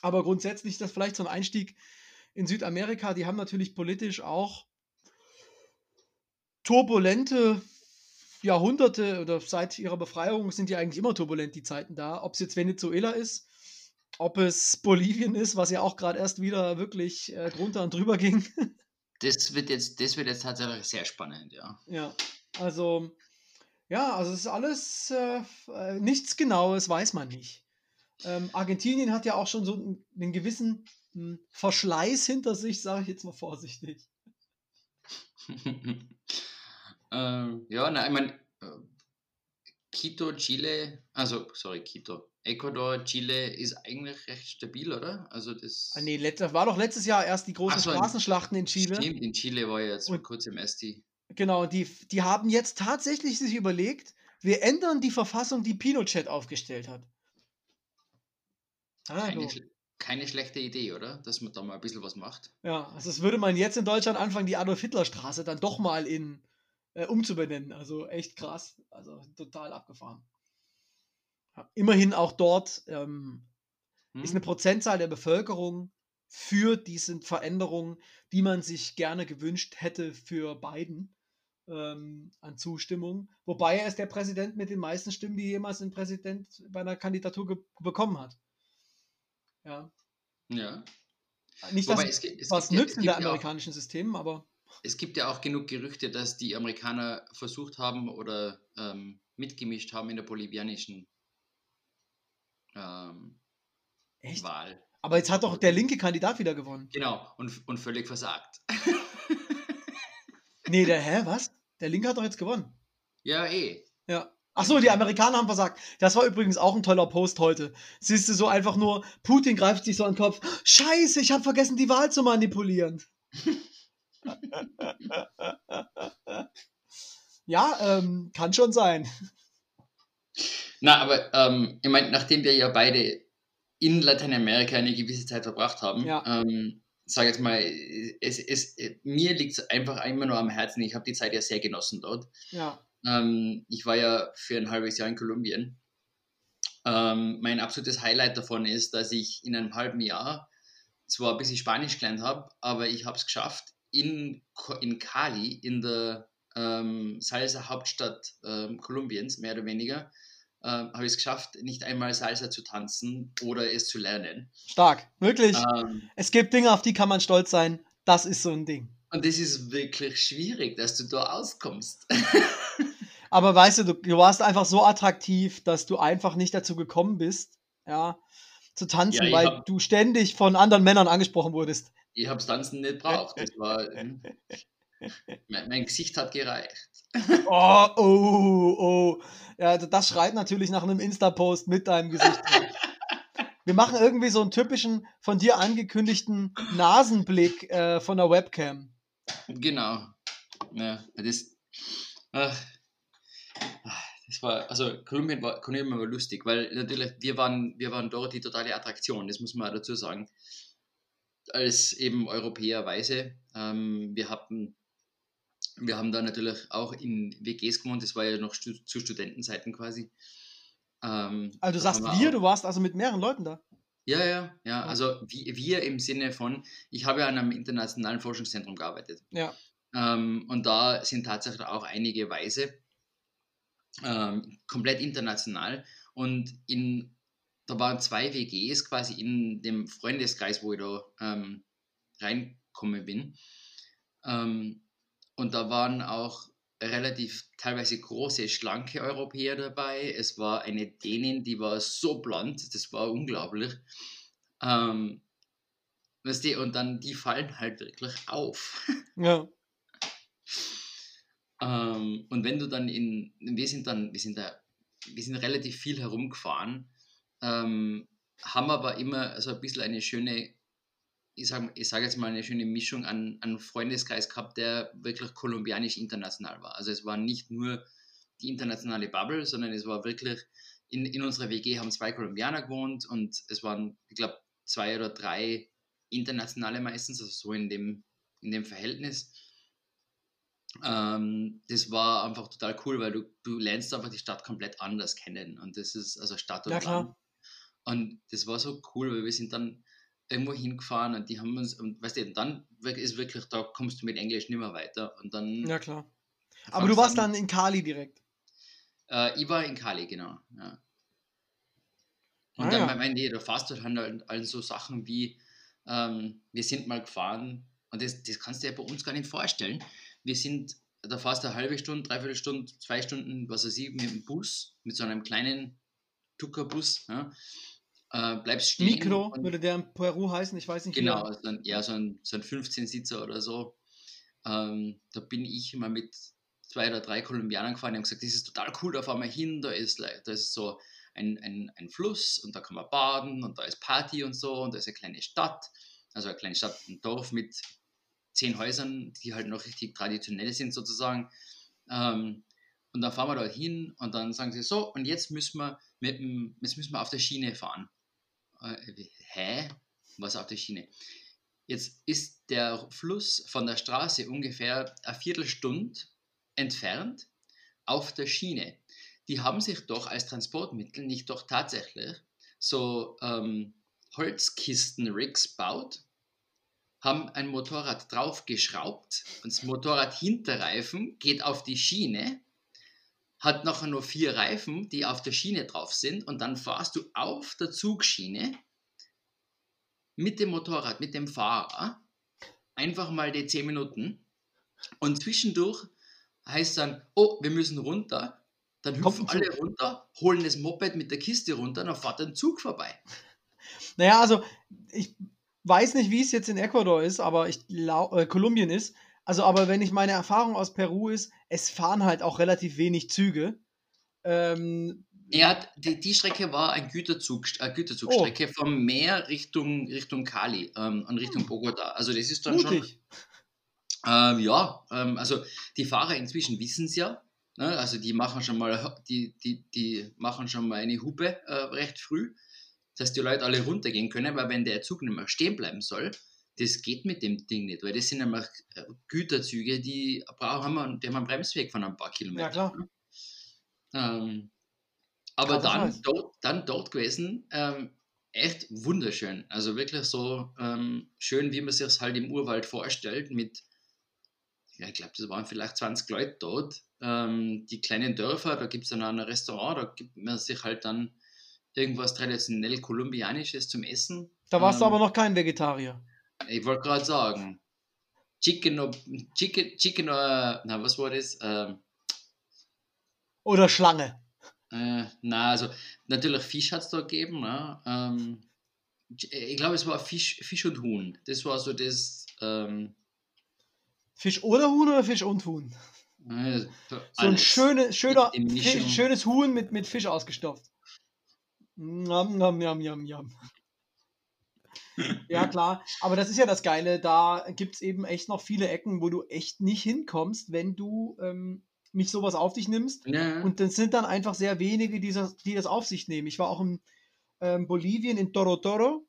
Aber grundsätzlich ist das vielleicht so ein Einstieg in Südamerika, die haben natürlich politisch auch turbulente Jahrhunderte oder seit ihrer Befreiung sind die eigentlich immer turbulent, die Zeiten da. Ob es jetzt Venezuela ist, ob es Bolivien ist, was ja auch gerade erst wieder wirklich äh, drunter und drüber ging. Das wird jetzt, das wird jetzt tatsächlich sehr spannend, ja. Ja, also, ja, also es ist alles äh, äh, nichts Genaues, weiß man nicht. Ähm, Argentinien hat ja auch schon so einen, einen gewissen hm, Verschleiß hinter sich, sage ich jetzt mal vorsichtig. ähm, ja, na, ich meine, äh, Quito, Chile, also, sorry, Quito, Ecuador, Chile ist eigentlich recht stabil, oder? Also das. Ah, nee, war doch letztes Jahr erst die großen so, in- Straßenschlachten in Chile. Stimmt, in Chile war ja jetzt vor kurzem erst die. Genau, die, die haben jetzt tatsächlich sich überlegt, wir ändern die Verfassung, die Pinochet aufgestellt hat. Ah, Keine, schle- keine schlechte Idee, oder? Dass man da mal ein bisschen was macht. Ja, also das würde man jetzt in Deutschland anfangen, die Adolf-Hitler-Straße dann doch mal in äh, umzubenennen. Also echt krass. Also total abgefahren. Ja, immerhin auch dort ähm, Hm? ist eine Prozentzahl der Bevölkerung für diese Veränderungen, die man sich gerne gewünscht hätte für Biden ähm, an Zustimmung. Wobei er ist der Präsident mit den meisten Stimmen, die jemals ein Präsident bei einer Kandidatur bekommen hat. Ja. ja. Nicht, Wobei dass es, gibt- es, was ja, nützt es, in der ja auch, amerikanischen System, aber es gibt ja auch genug Gerüchte, dass die Amerikaner versucht haben oder ähm, mitgemischt haben in der bolivianischen ähm. Wahl. Aber jetzt hat doch der linke Kandidat wieder gewonnen. Genau, und, und völlig versagt. Nee, der, hä, was? Der linke hat doch jetzt gewonnen. ja, eh. Ja. Achso, die Amerikaner haben versagt. Das war übrigens auch ein toller Post heute. Siehst du so einfach nur, Putin greift sich so an den Kopf. Scheiße, ich habe vergessen, die Wahl zu manipulieren. ja, ähm, kann schon sein. Na, aber ähm, ich meine, nachdem wir ja beide in Lateinamerika eine gewisse Zeit verbracht haben, Ja. ähm, sage jetzt mal, es, es, mir liegt es einfach immer nur am Herzen. Ich habe die Zeit ja sehr genossen dort. Ja. Ähm, ich war ja für ein halbes Jahr in Kolumbien. Ähm, mein absolutes Highlight davon ist, dass ich in einem halben Jahr zwar ein bisschen Spanisch gelernt habe, aber ich habe es geschafft, in, in Cali, in der ähm, Salsa-Hauptstadt ähm, Kolumbiens, mehr oder weniger, ähm, habe ich es geschafft, nicht einmal Salsa zu tanzen oder es zu lernen. Stark. Wirklich. Ähm, Es gibt Dinge, auf die kann man stolz sein. Das ist so ein Ding. und das ist wirklich schwierig, dass du da auskommst. Aber weißt du, du, du warst einfach so attraktiv, dass du einfach nicht dazu gekommen bist, ja, zu tanzen, Ja, weil hab- du ständig von anderen Männern angesprochen wurdest. Ich habe Tanzen nicht braucht. Das war, mein, mein Gesicht hat gereicht. Oh, oh, oh. Ja, also das schreit natürlich nach einem Insta-Post mit deinem Gesicht. Wir machen irgendwie so einen typischen von dir angekündigten Nasenblick äh, von der Webcam. Genau. Ja, das, ach, das war, also Kolumbien war, Kolumbien war lustig, weil natürlich wir waren, wir waren dort die totale Attraktion, das muss man dazu sagen. Als eben Europäer Weise. Ähm, wir hatten, wir haben da natürlich auch in WGs gewohnt, das war ja noch stu zu Studentenzeiten quasi. Ähm, Also du sagst wir, du warst also mit mehreren Leuten da. Ja, ja, ja. Also wir, wir im Sinne von, ich habe ja an einem internationalen Forschungszentrum gearbeitet. Ja. Ähm, und da sind tatsächlich auch einige Weise, ähm, komplett international. Und in, da waren zwei WGs quasi in dem Freundeskreis, wo ich da ähm, reingekommen bin. Ähm, und da waren auch relativ teilweise große, schlanke Europäer dabei. Es war eine Dänin, die war so blond, das war unglaublich. Ähm, weißt du, und dann die fallen halt wirklich auf. Ja. Ähm, und wenn du dann in, wir sind dann, wir sind da, wir sind relativ viel herumgefahren, ähm, haben aber immer so ein bisschen eine schöne, ich sage ich sag jetzt mal eine schöne Mischung an, an Freundeskreis gehabt, der wirklich kolumbianisch international war. Also es war nicht nur die internationale Bubble, sondern es war wirklich, in, in unserer WG haben zwei Kolumbianer gewohnt und es waren, ich glaube, zwei oder drei internationale meistens, also so in dem, in dem Verhältnis. Ähm, das war einfach total cool, weil du, du lernst einfach die Stadt komplett anders kennen. Und das ist also Stadt und Ja, klar. Land. Und das war so cool, weil wir sind dann irgendwo hingefahren und die haben uns, und weißt du, und dann ist wirklich, da kommst du mit Englisch nicht mehr weiter. Und dann. Ja, klar. Aber du warst an- dann in Cali direkt. Äh, ich war in Cali, genau. Ja. Und Ah, dann ja. meine ich, da fährst du halt halt so Sachen wie, ähm, wir sind mal gefahren, und das, das kannst du dir bei uns gar nicht vorstellen. Wir sind, da fährst du eine halbe Stunde, dreiviertel Stunde, zwei Stunden, was weiß ich, mit dem Bus, mit so einem kleinen Tuckerbus, ja, äh, bleibst stehen. Mikro würde der in Peru heißen, ich weiß nicht. Genau, also ein, ja, so ein, so ein 15-Sitzer oder so. Ähm, da bin ich immer mit zwei oder drei Kolumbianern gefahren, die haben gesagt, das ist total cool, da fahren wir hin, da ist, da ist so ein, ein, ein Fluss und da kann man baden und da ist Party und so und da ist eine kleine Stadt, also eine kleine Stadt, ein Dorf mit zehn Häusern, die halt noch richtig traditionell sind sozusagen. Ähm, und dann fahren wir dort hin und dann sagen sie so, und jetzt müssen wir, mit dem, jetzt müssen wir auf der Schiene fahren. Äh, hä? Was auf der Schiene? Jetzt ist der Fluss von der Straße ungefähr eine Viertelstunde entfernt auf der Schiene. Die haben sich doch als Transportmittel nicht doch tatsächlich so ähm, Holzkisten-Rigs baut, haben ein Motorrad draufgeschraubt und das Motorrad Hinterreifen geht auf die Schiene, hat nachher nur vier Reifen, die auf der Schiene drauf sind und dann fahrst du auf der Zugschiene mit dem Motorrad, mit dem Fahrer, einfach mal die 10 Minuten und zwischendurch heißt dann, oh, wir müssen runter, dann hüpfen alle runter, holen das Moped mit der Kiste runter, dann fährt ein Zug vorbei. Naja, also ich weiß nicht, wie es jetzt in Ecuador ist, aber ich äh, Kolumbien ist. Also, aber wenn ich meine Erfahrung aus Peru ist, es fahren halt auch relativ wenig Züge. Ähm, Ja, die, die Strecke war ein Güterzug, äh, Güterzugstrecke vom Meer Richtung, Richtung Cali ähm, und Richtung Bogota. Also das ist dann schon mutig. Ähm, ja, ähm, also die Fahrer inzwischen wissen es ja. Ne? Also die machen schon mal, die, die, die machen schon mal eine Hupe äh, recht früh, dass die Leute alle runtergehen können, weil wenn der Zug nicht mehr stehen bleiben soll, das geht mit dem Ding nicht, weil das sind nämlich äh, Güterzüge, die brauchen wir, die haben einen Bremsweg von ein paar Kilometern. Ja, klar. Ähm, aber dann dort, dann dort gewesen, ähm, echt wunderschön. Also wirklich so ähm, schön, wie man sich es halt im Urwald vorstellt, mit ja, ich glaube, das waren vielleicht 20 Leute dort. Ähm, die kleinen Dörfer, da gibt es dann auch ein Restaurant, da gibt man sich halt dann irgendwas traditionell kolumbianisches zum Essen. Da warst du Ähm, aber noch kein Vegetarier. Ich wollte gerade sagen, Chicken, Chicken, Chicken, na, was war das? Ähm, Oder Schlange. äh, na, also natürlich Fisch hat es da gegeben. Ne? Ähm, ich glaube, es war Fisch, Fisch und Huhn. Das war so das. Ähm, Fisch oder Huhn oder Fisch und Huhn? äh, So ein schöne, schöner, Die Mischung. Fi- schönes Huhn mit, mit Fisch ausgestopft. Njam, njam, njam, njam, njam. Ja, klar. Aber das ist ja das Geile. Da gibt es eben echt noch viele Ecken, wo du echt nicht hinkommst, wenn du ähm, nicht sowas auf dich nimmst. Ja, Und das sind dann einfach sehr wenige, die das, die das auf sich nehmen. Ich war auch in ähm, Bolivien, in Toro Toro.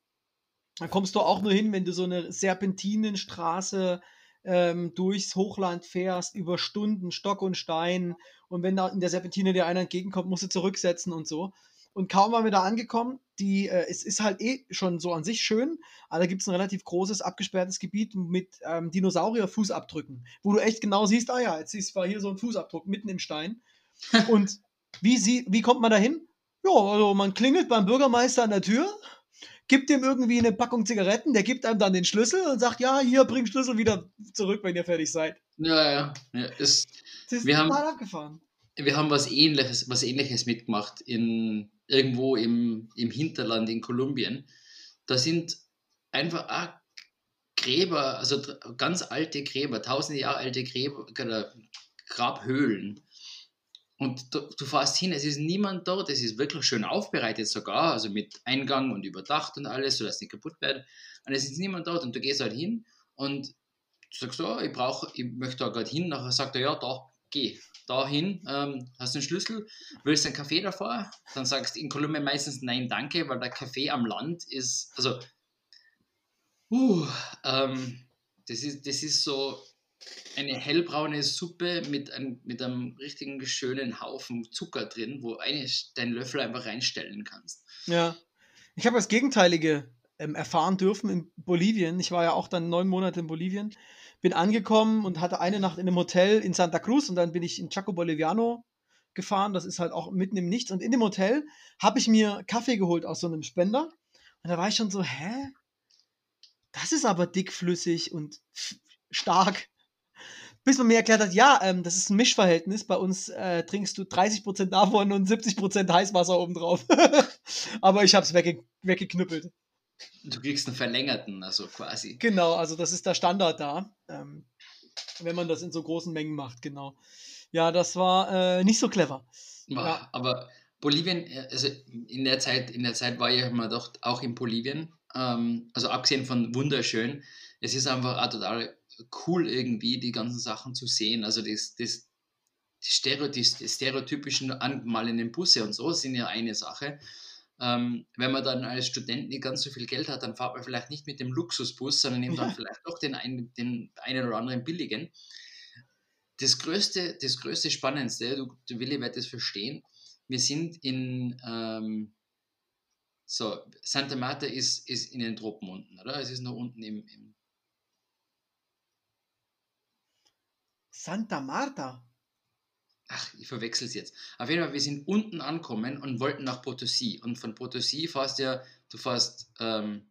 Da kommst du auch nur hin, wenn du so eine Serpentinenstraße ähm, durchs Hochland fährst, über Stunden, Stock und Stein. Und wenn da in der Serpentine dir einer entgegenkommt, musst du zurücksetzen und so. Und kaum waren wir da angekommen, die, äh, es ist halt eh schon so an sich schön, aber da gibt es ein relativ großes, abgesperrtes Gebiet mit ähm, Dinosaurier-Fußabdrücken, wo du echt genau siehst, ah ja, jetzt ist, war hier so ein Fußabdruck mitten im Stein. Und wie, sie, wie kommt man da hin? Ja, also man klingelt beim Bürgermeister an der Tür, gibt ihm irgendwie eine Packung Zigaretten, der gibt einem dann den Schlüssel und sagt, ja, hier, bring Schlüssel wieder zurück, wenn ihr fertig seid. ja, ja. ja das, Das ist Wir haben- total abgefahren. wir haben was ähnliches, was ähnliches mitgemacht in irgendwo im, im Hinterland in Kolumbien. Da sind einfach auch Gräber, also ganz alte Gräber, tausende Jahre alte Gräber, Grabhöhlen. Und du, du fährst hin, es ist niemand dort, es ist wirklich schön aufbereitet sogar, also mit Eingang und überdacht und alles, sodass es nicht kaputt wird. Und es ist niemand dort und du gehst halt hin und du sagst, oh, ich brauche, ich möchte da gerade hin, nachher sagt er, ja, da, geh dahin, ähm, hast einen Schlüssel, willst einen Kaffee davor? Dann sagst du in Kolumbien meistens nein, danke, weil der Kaffee am Land ist, also, uh, ähm, das, ist, das ist so eine hellbraune Suppe mit einem, mit einem richtigen schönen Haufen Zucker drin, wo eine, deinen Löffel einfach reinstellen kannst. Ja. Ich habe das Gegenteilige ähm, erfahren dürfen in Bolivien. Ich war ja auch dann neun Monate in Bolivien. Bin angekommen und hatte eine Nacht in einem Hotel in Santa Cruz und dann bin ich in Chaco Boliviano gefahren. Das ist halt auch mitten im Nichts. Und in dem Hotel habe ich mir Kaffee geholt aus so einem Spender. Und da war ich schon so, hä? Das ist aber dickflüssig und stark. Bis man mir erklärt hat, ja, ähm, das ist ein Mischverhältnis. Bei uns äh, trinkst du 30% davon und 70% Heißwasser obendrauf. aber ich habe es wegge weggeknüppelt. Du kriegst einen verlängerten, also quasi. Genau, also das ist der Standard da. Ähm, wenn man das in so großen Mengen macht, genau. Ja, das war äh, nicht so clever. Ja. Aber Bolivien, äh, also in der Zeit, in der Zeit war ich immer doch auch in Bolivien. Ähm, also abgesehen von wunderschön, es ist einfach auch total cool irgendwie, die ganzen Sachen zu sehen. Also das, das, die, Stereoty die stereotypischen angemalenen Busse und so sind ja eine Sache. Ähm, wenn man dann als Student nicht ganz so viel Geld hat, dann fahrt man vielleicht nicht mit dem Luxusbus, sondern nimmt dann vielleicht doch den, einen, den einen oder anderen billigen. Das größte, das größte Spannendste, du, du Willi wird das verstehen, wir sind in, ähm, so, Santa Marta ist, ist in den Tropen unten, oder? Es ist noch unten im, im Santa Marta? Ach, ich verwechsel es jetzt. Auf jeden Fall, wir sind unten ankommen und wollten nach Potosí. Und von Potosí fährst ja, du fährst, ähm,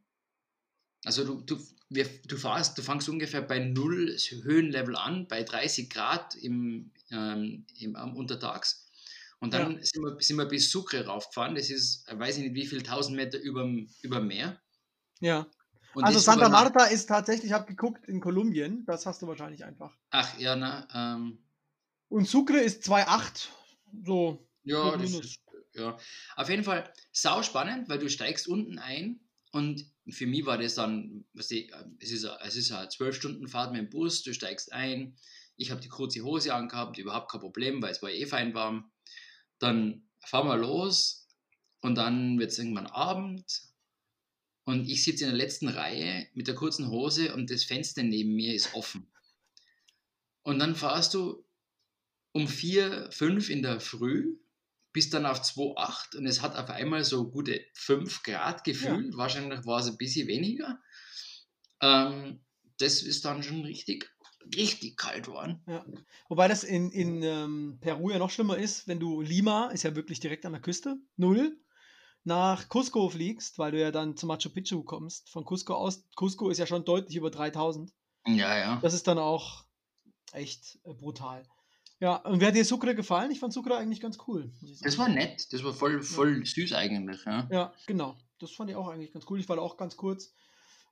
also du, du, wir, du fährst, du fängst ungefähr bei null Höhenlevel an, bei 30 Grad im, ähm, im, am Untertags. Und dann ja. sind, wir, sind wir bis Sucre raufgefahren. Das ist, weiß ich nicht, wie viel, 1000 Meter über dem Meer. Ja. Und also Santa Marta ist tatsächlich, ich habe geguckt, in Kolumbien. Das hast du wahrscheinlich einfach. Ach, ja, na, ähm, und Sucre ist 2,8. So. Ja, das ist, ja. Auf jeden Fall sau spannend, weil du steigst unten ein und für mich war das dann, was ich, es ist, es ist eine 12 Stunden Fahrt mit dem Bus, du steigst ein, ich habe die kurze Hose angehabt, überhaupt kein Problem, weil es war eh fein warm. Dann fahren wir los und dann wird es irgendwann Abend und ich sitze in der letzten Reihe mit der kurzen Hose und das Fenster neben mir ist offen. Und dann fahrst du um 4, 5 in der Früh bis dann auf 2,8 und es hat auf einmal so gute 5 Grad gefühlt. Ja. Wahrscheinlich war es ein bisschen weniger. Ähm, das ist dann schon richtig, richtig kalt geworden. Ja. Wobei das in, in ähm, Peru ja noch schlimmer ist, wenn du Lima, ist ja wirklich direkt an der Küste, null, nach Cusco fliegst, weil du ja dann zu Machu Picchu kommst. Von Cusco aus, Cusco ist ja schon deutlich über 3000. Ja, ja. Das ist dann auch echt äh, brutal. Ja, und wer hat dir Sucre gefallen? Ich fand Sucre eigentlich ganz cool. Das war nett, das war voll, voll ja. süß eigentlich. Ja. ja, genau. Das fand ich auch eigentlich ganz cool. Ich war da auch ganz kurz.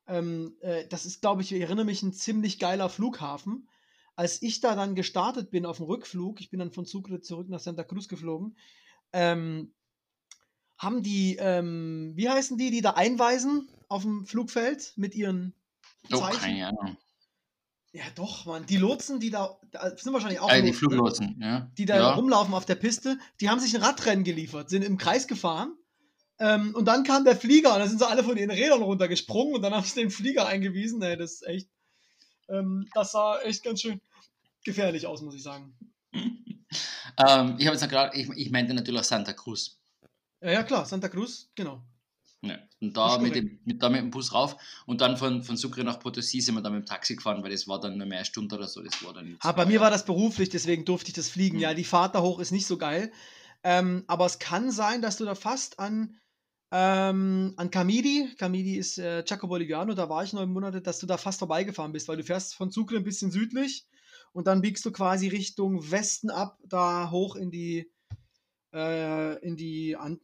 Ähm, äh, das ist, glaube ich, ich erinnere mich, ein ziemlich geiler Flughafen. Als ich da dann gestartet bin auf dem Rückflug, ich bin dann von Sucre zurück nach Santa Cruz geflogen, ähm, haben die, ähm, wie heißen die, die da einweisen auf dem Flugfeld mit ihren Zeichen? Oh, keine Ahnung. Ja, doch, Mann. Die Lotsen, die da, da sind wahrscheinlich auch. Äh, die ne? Fluglotsen, ja. Die da ja. rumlaufen auf der Piste, die haben sich ein Radrennen geliefert, sind im Kreis gefahren. Ähm, und dann kam der Flieger und da sind sie alle von ihren Rädern runtergesprungen und dann haben sie den Flieger eingewiesen. Ey, das ist echt. Ähm, das sah echt ganz schön gefährlich aus, muss ich sagen. ähm, ich habe jetzt gerade, ich, ich meinte natürlich auch Santa Cruz. Ja, ja, klar, Santa Cruz, genau. Ja. Und da mit, dem, mit, da mit dem Bus rauf und dann von, von Sucre nach Potosí sind wir dann mit dem Taxi gefahren, weil das war dann nur mehr eine Stunde oder so. Das war dann nicht ah, bei mir war das beruflich, deswegen durfte ich das fliegen. Mhm. Ja, die Fahrt da hoch ist nicht so geil. Ähm, aber es kann sein, dass du da fast an, ähm, an Camidi, Camidi ist äh, Chaco Boliviano, da war ich neun Monate, dass du da fast vorbeigefahren bist, weil du fährst von Sucre ein bisschen südlich und dann biegst du quasi Richtung Westen ab, da hoch in die, äh, in die Anden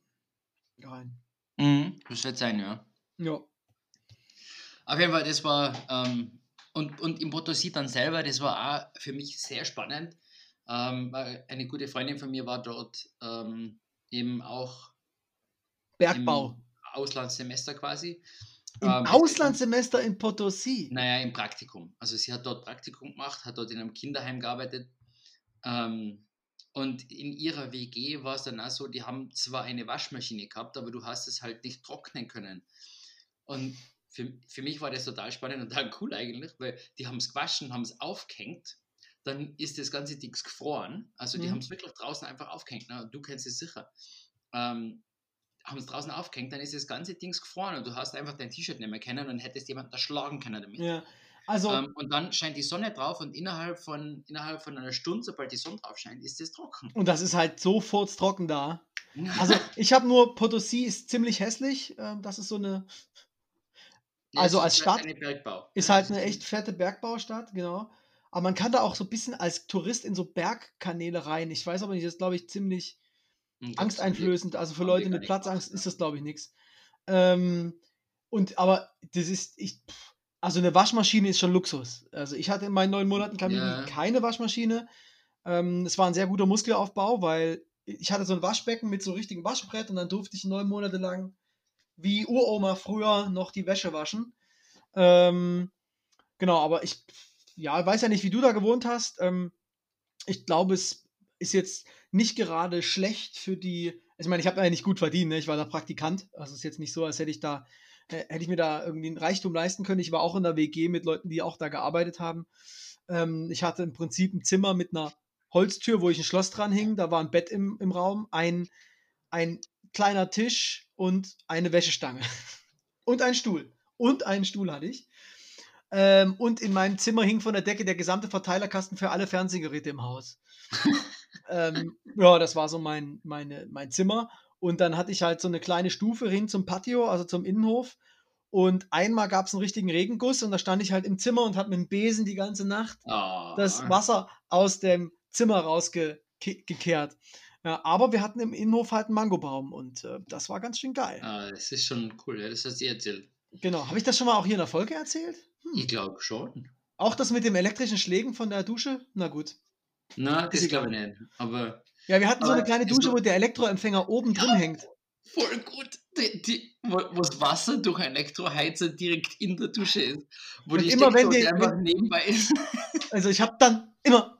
rein. Mhm, das wird sein, ja. Ja. Auf jeden Fall, das war, ähm, und, und im Potosí dann selber, das war auch für mich sehr spannend. Ähm, eine gute Freundin von mir war dort ähm, eben auch Bergbau. Auslandssemester quasi. Im ähm, Auslandssemester in Potosí? Naja, im Praktikum. Also sie hat dort Praktikum gemacht, hat dort in einem Kinderheim gearbeitet. Ähm, und in ihrer WG war es dann auch so, die haben zwar eine Waschmaschine gehabt, aber du hast es halt nicht trocknen können. Und für, für mich war das total spannend und total cool eigentlich, weil die haben es gewaschen, haben es aufgehängt, dann ist das ganze Ding gefroren. Also die mhm. haben es wirklich draußen einfach aufgehängt. Ne? Du kennst es sicher. Ähm, haben es draußen aufgehängt, dann ist das ganze Ding gefroren und du hast einfach dein T-Shirt nicht mehr kennen und hättest jemanden erschlagen können damit. Ja, Also, Ähm, und dann scheint die Sonne drauf und innerhalb von, innerhalb von einer Stunde, sobald die Sonne drauf scheint, ist es trocken. und das ist halt so furztrocken da. Also, ich habe nur, Potosí ist ziemlich hässlich. Ähm, das ist so eine, Ja, also als ist halt Stadt eine Bergbau. ist halt eine echt fette Bergbaustadt, genau. Aber man kann da auch so ein bisschen als Tourist in so Bergkanäle rein. Ich weiß aber nicht, das ist, glaube ich, ziemlich das- angsteinflößend. Also für Leute mit Platzangst ist das, glaube ich, nichts. Ähm, und aber das ist, ich, pff, also eine Waschmaschine ist schon Luxus. Also ich hatte in meinen neun Monaten Ja. keine Waschmaschine. Ähm, es war ein sehr guter Muskelaufbau, weil ich hatte so ein Waschbecken mit so richtigem Waschbrett und dann durfte ich neun Monate lang wie Uroma früher noch die Wäsche waschen. Ähm, genau, aber ich ja, weiß ja nicht, wie du da gewohnt hast. Ähm, ich glaube, es ist jetzt nicht gerade schlecht für die. also Ich meine, ich habe ja nicht gut verdient, ne? ich war da Praktikant. Also es ist jetzt nicht so, als hätte ich da, hätte ich mir da irgendwie einen Reichtum leisten können. Ich war auch in der WG mit Leuten, die auch da gearbeitet haben. Ähm, ich hatte im Prinzip ein Zimmer mit einer Holztür, wo ich ein Schloss dran hing. Da war ein Bett im, im Raum, ein, ein kleiner Tisch und eine Wäschestange. und ein Stuhl. Und einen Stuhl hatte ich. Ähm, und in meinem Zimmer hing von der Decke der gesamte Verteilerkasten für alle Fernsehgeräte im Haus. ähm, ja, das war so mein, meine, mein Zimmer. Und dann hatte ich halt so eine kleine Stufe hin zum Patio, also zum Innenhof. Und einmal gab es einen richtigen Regenguss und da stand ich halt im Zimmer und habe mit dem Besen die ganze Nacht Ah. das Wasser aus dem Zimmer rausgekehrt. Ja, aber wir hatten im Innenhof halt einen Mangobaum und äh, das war ganz schön geil. Ah, das ist schon cool, ja, das hast du erzählt. Genau. Habe ich das schon mal auch hier in der Folge erzählt? Hm. Ich glaube schon. Auch das mit dem elektrischen Schlägen von der Dusche? Na gut. Na, das glaube ich nicht. Aber Ja, wir hatten so eine kleine Dusche, so- wo der Elektroempfänger oben drin hängt. voll gut, die, die, wo, wo das Wasser durch Elektroheizer direkt in der Dusche ist. Wo Und die immer wenn die- einfach wenn- nebenbei ist. Also ich habe dann immer.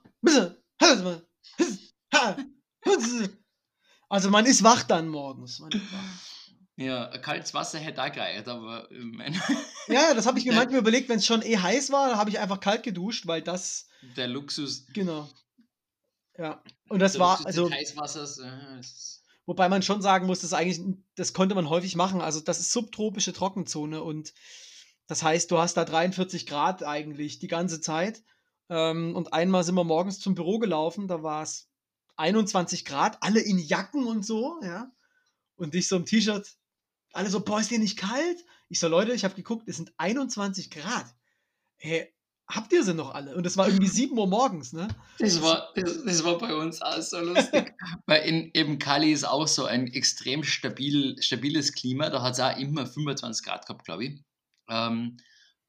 Also man ist wach dann morgens. Ja, kaltes Wasser hätte auch gereicht, aber äh, mein, Ja, das habe ich mir Ja. manchmal überlegt, wenn es schon eh heiß war, habe ich einfach kalt geduscht, weil das, der Luxus. genau. Ja, und das der war, also, Heißwassers. Äh, wobei man schon sagen muss, das eigentlich, das konnte man häufig machen. Also das ist subtropische Trockenzone und das heißt, du hast da 43 Grad eigentlich die ganze Zeit. Ähm, und einmal sind wir morgens zum Büro gelaufen, da war es 21 Grad, alle in Jacken und so, ja. Und ich so im T-Shirt, alle so, boah, ist dir nicht kalt? Ich so, Leute, ich habe geguckt, es sind 21 Grad. Hey, habt ihr sie noch alle? Und es war irgendwie 7 Uhr morgens, ne? Das war, das, das war bei uns auch so lustig. Weil in eben Kali ist auch so ein extrem stabil, stabiles Klima. Da hat es auch immer 25 Grad gehabt, glaube ich. Ähm,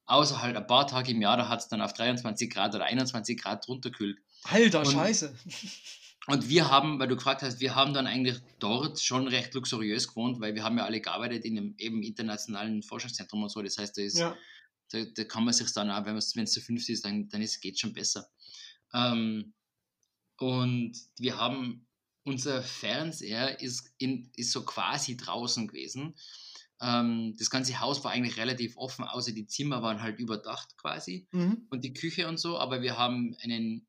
außer halt ein paar Tage im Jahr, da hat es dann auf 23 Grad oder 21 Grad runterkühlt. Alter, Und- scheiße. Und wir haben, weil du gefragt hast, wir haben dann eigentlich dort schon recht luxuriös gewohnt, weil wir haben ja alle gearbeitet in einem eben internationalen Forschungszentrum und so. Das heißt, da, ist, Ja. Da, da kann man sich dann auch, wenn es zu fünft ist, dann, dann ist, geht schon besser. Ähm, und wir haben, unser Fernseher ist, in, ist so quasi draußen gewesen. Ähm, das ganze Haus war eigentlich relativ offen, außer die Zimmer waren halt überdacht quasi Mhm. und die Küche und so, aber wir haben einen,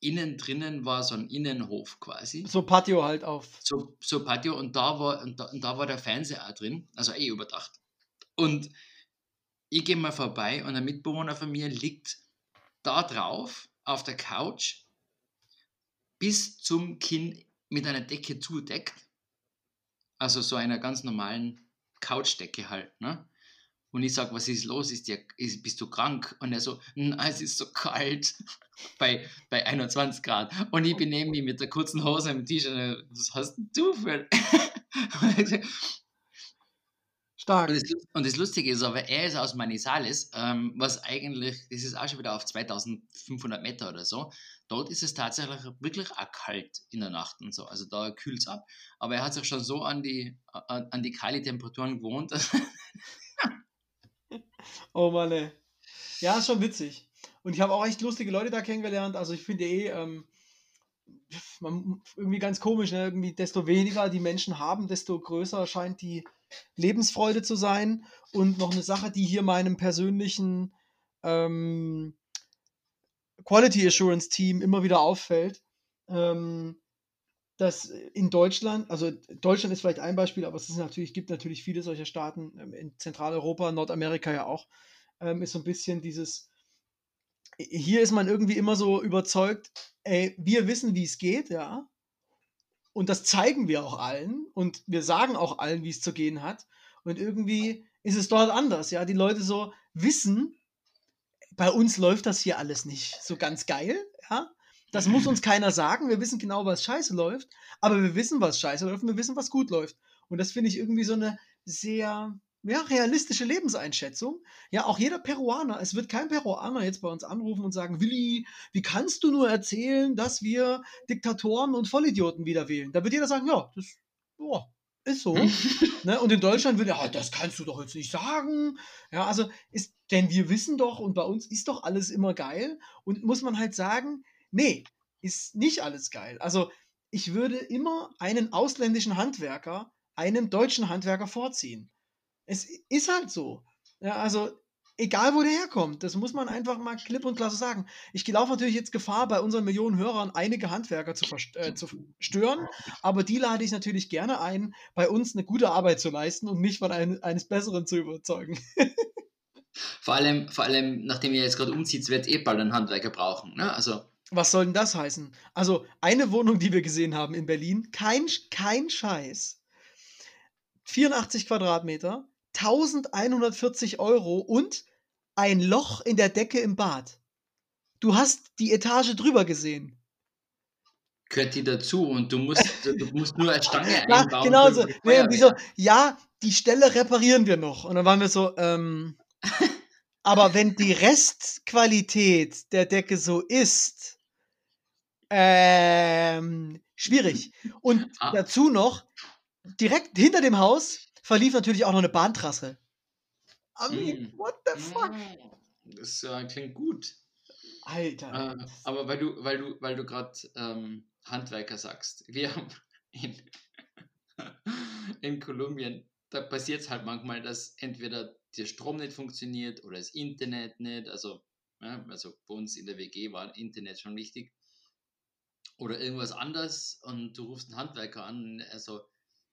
innen drinnen war so ein Innenhof quasi, So Patio halt auf. so, so Patio und da, war, und, da, und da war der Fernseher auch drin, also eh überdacht. Und ich gehe mal vorbei und ein Mitbewohner von mir liegt da drauf auf der Couch bis zum Kinn mit einer Decke zudeckt. Also so einer ganz normalen Couchdecke halt, ne? Und ich sage, was ist los? Ist dir, ist, bist du krank? Und er so, "Nein, es ist so kalt bei, bei 21 Grad. Und ich benehme mich mit der kurzen Hose im T-Shirt. Was hast denn du für. Stark. Und das, und das Lustige ist aber, er ist aus Manizales, ähm, was eigentlich, das ist auch schon wieder auf 2500 Meter oder so. Dort ist es tatsächlich wirklich auch kalt in der Nacht und so. Also da kühlt es ab. Aber er hat sich schon so an die, an, an die Kali-Temperaturen gewohnt. Oh Mann, ey. Ja, ist schon witzig. Und ich habe auch echt lustige Leute da kennengelernt. Also ich finde eh, ähm, man, irgendwie ganz komisch, ne? Irgendwie desto weniger die Menschen haben, desto größer scheint die Lebensfreude zu sein. Und noch eine Sache, die hier meinem persönlichen ähm, Quality Assurance Team immer wieder auffällt, ähm, dass in Deutschland, also Deutschland ist vielleicht ein Beispiel, aber es ist natürlich, gibt natürlich viele solcher Staaten, ähm, in Zentraleuropa, Nordamerika ja auch, ähm, ist so ein bisschen dieses hier ist man irgendwie immer so überzeugt, ey, wir wissen, wie es geht, ja. Und das zeigen wir auch allen und wir sagen auch allen, wie es zu gehen hat. Und irgendwie ist es dort anders, ja. Die Leute so wissen, bei uns läuft das hier alles nicht so ganz geil, ja. Das muss uns keiner sagen. Wir wissen genau, was scheiße läuft, aber wir wissen, was scheiße läuft und wir wissen, was gut läuft. Und das finde ich irgendwie so eine sehr ja, realistische Lebenseinschätzung. Ja, auch jeder Peruaner, es wird kein Peruaner jetzt bei uns anrufen und sagen, Willi, wie kannst du nur erzählen, dass wir Diktatoren und Vollidioten wieder wählen? Da wird jeder sagen, ja, das boah, ist so. ne? Und in Deutschland wird ja, das kannst du doch jetzt nicht sagen. Ja, also ist, denn wir wissen doch und bei uns ist doch alles immer geil. Und muss man halt sagen, nee, ist nicht alles geil. Also ich würde immer einen ausländischen Handwerker einem deutschen Handwerker vorziehen. Es ist halt so. Ja, also, egal wo der herkommt, das muss man einfach mal klipp und klar so sagen. Ich laufe natürlich jetzt Gefahr, bei unseren Millionen Hörern einige Handwerker zu, äh, zu stören, aber die lade ich natürlich gerne ein, bei uns eine gute Arbeit zu leisten und mich von ein, eines Besseren zu überzeugen. vor, allem, vor allem, nachdem ihr jetzt gerade umzieht, wird eh bald einen Handwerker brauchen. Ne? Also. Was soll denn das heißen? Also, eine Wohnung, die wir gesehen haben in Berlin, kein, kein Scheiß. 84 Quadratmeter, 1140 Euro und ein Loch in der Decke im Bad. Du hast die Etage drüber gesehen. Gehört die dazu und du musst, du musst nur als Stange einbauen. Ja, genau so. Nee, so. Ja, die Stelle reparieren wir noch. Und dann waren wir so, ähm, aber wenn die Restqualität der Decke so ist, ähm, schwierig. Und ah. dazu noch, direkt hinter dem Haus verlief natürlich auch noch eine Bahntrasse. I mean, mm. what the fuck? Mm. Das äh, klingt gut. Alter. Äh, aber weil du, weil du, weil du gerade ähm, Handwerker sagst, wir haben in, in Kolumbien, da passiert es halt manchmal, dass entweder der Strom nicht funktioniert oder das Internet nicht. Also, ja, also bei uns in der WG war Internet schon wichtig. Oder irgendwas anderes und du rufst einen Handwerker an, also,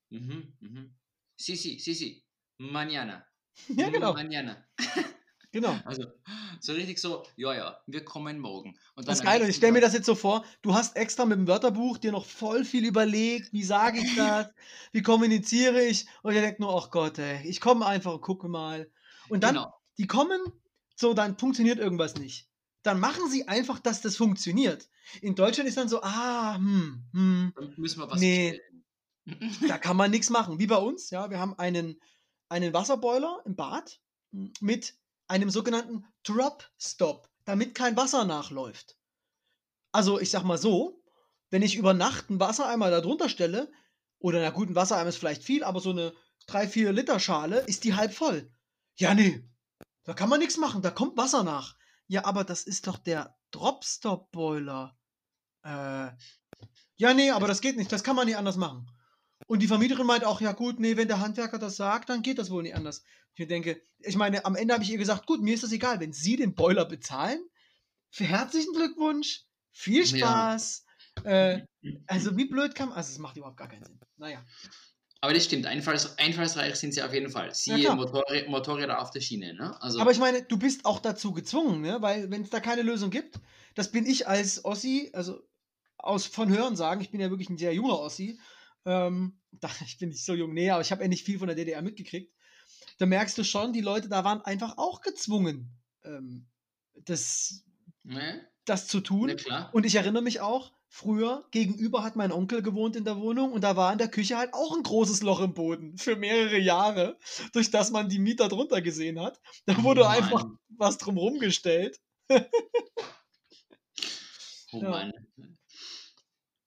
mhm, mhm, Sí, sí, sí, sí. Mañana. Ja, genau. Mañana. Genau. Also, so richtig so, ja, ja, wir kommen morgen. Und das ist geil. Und ich stelle mir das jetzt so vor, du hast extra mit dem Wörterbuch dir noch voll viel überlegt, wie sage ich das, wie kommuniziere ich. Und ihr denkt nur, ach Gott, ey, ich komme einfach und gucke mal. Und dann, genau. die kommen, so, dann funktioniert irgendwas nicht. Dann machen sie einfach, dass das funktioniert. In Deutschland ist dann so, ah, hm, hm. Dann müssen wir was nee, bestellen da kann man nichts machen. Wie bei uns, ja, wir haben einen, einen Wasserboiler im Bad hm, mit einem sogenannten Drop-Stop, damit kein Wasser nachläuft. Also, ich sag mal so, wenn ich über Nacht einen Wassereimer da drunter stelle, oder na gut, ein Wassereimer ist vielleicht viel, aber so eine 3-4 Liter Schale ist die halb voll. Ja, nee, da kann man nichts machen, da kommt Wasser nach. Ja, aber das ist doch der Drop-Stop-Boiler. Äh, ja, nee, aber das geht nicht, das kann man nicht anders machen. Und die Vermieterin meint auch, ja gut, nee, wenn der Handwerker das sagt, dann geht das wohl nicht anders. Ich denke, ich meine, am Ende habe ich ihr gesagt, gut, mir ist das egal, wenn Sie den Boiler bezahlen, für herzlichen Glückwunsch, viel Spaß. Ja. Äh, also wie blöd kann man, also es macht überhaupt gar keinen Sinn. Naja. Aber das stimmt, Einfalls, einfallsreich sind sie auf jeden Fall. Sie ja, Motorrad, Motorräder auf der Schiene. Ne? Also Aber ich meine, du bist auch dazu gezwungen, ne? weil wenn es da keine Lösung gibt, das bin ich als Ossi, also aus von Hören sagen, ich bin ja wirklich ein sehr junger Ossi, ähm, ich bin nicht so jung, nee, aber ich habe ja nicht viel von der DDR mitgekriegt. Da merkst du schon, die Leute da waren einfach auch gezwungen, ähm, das, nee. das zu tun. Nee, und ich erinnere mich auch, früher gegenüber hat mein Onkel gewohnt in der Wohnung und da war in der Küche halt auch ein großes Loch im Boden für mehrere Jahre, durch das man die Mieter drunter gesehen hat. Da wurde oh einfach was drumherum gestellt. oh Mann.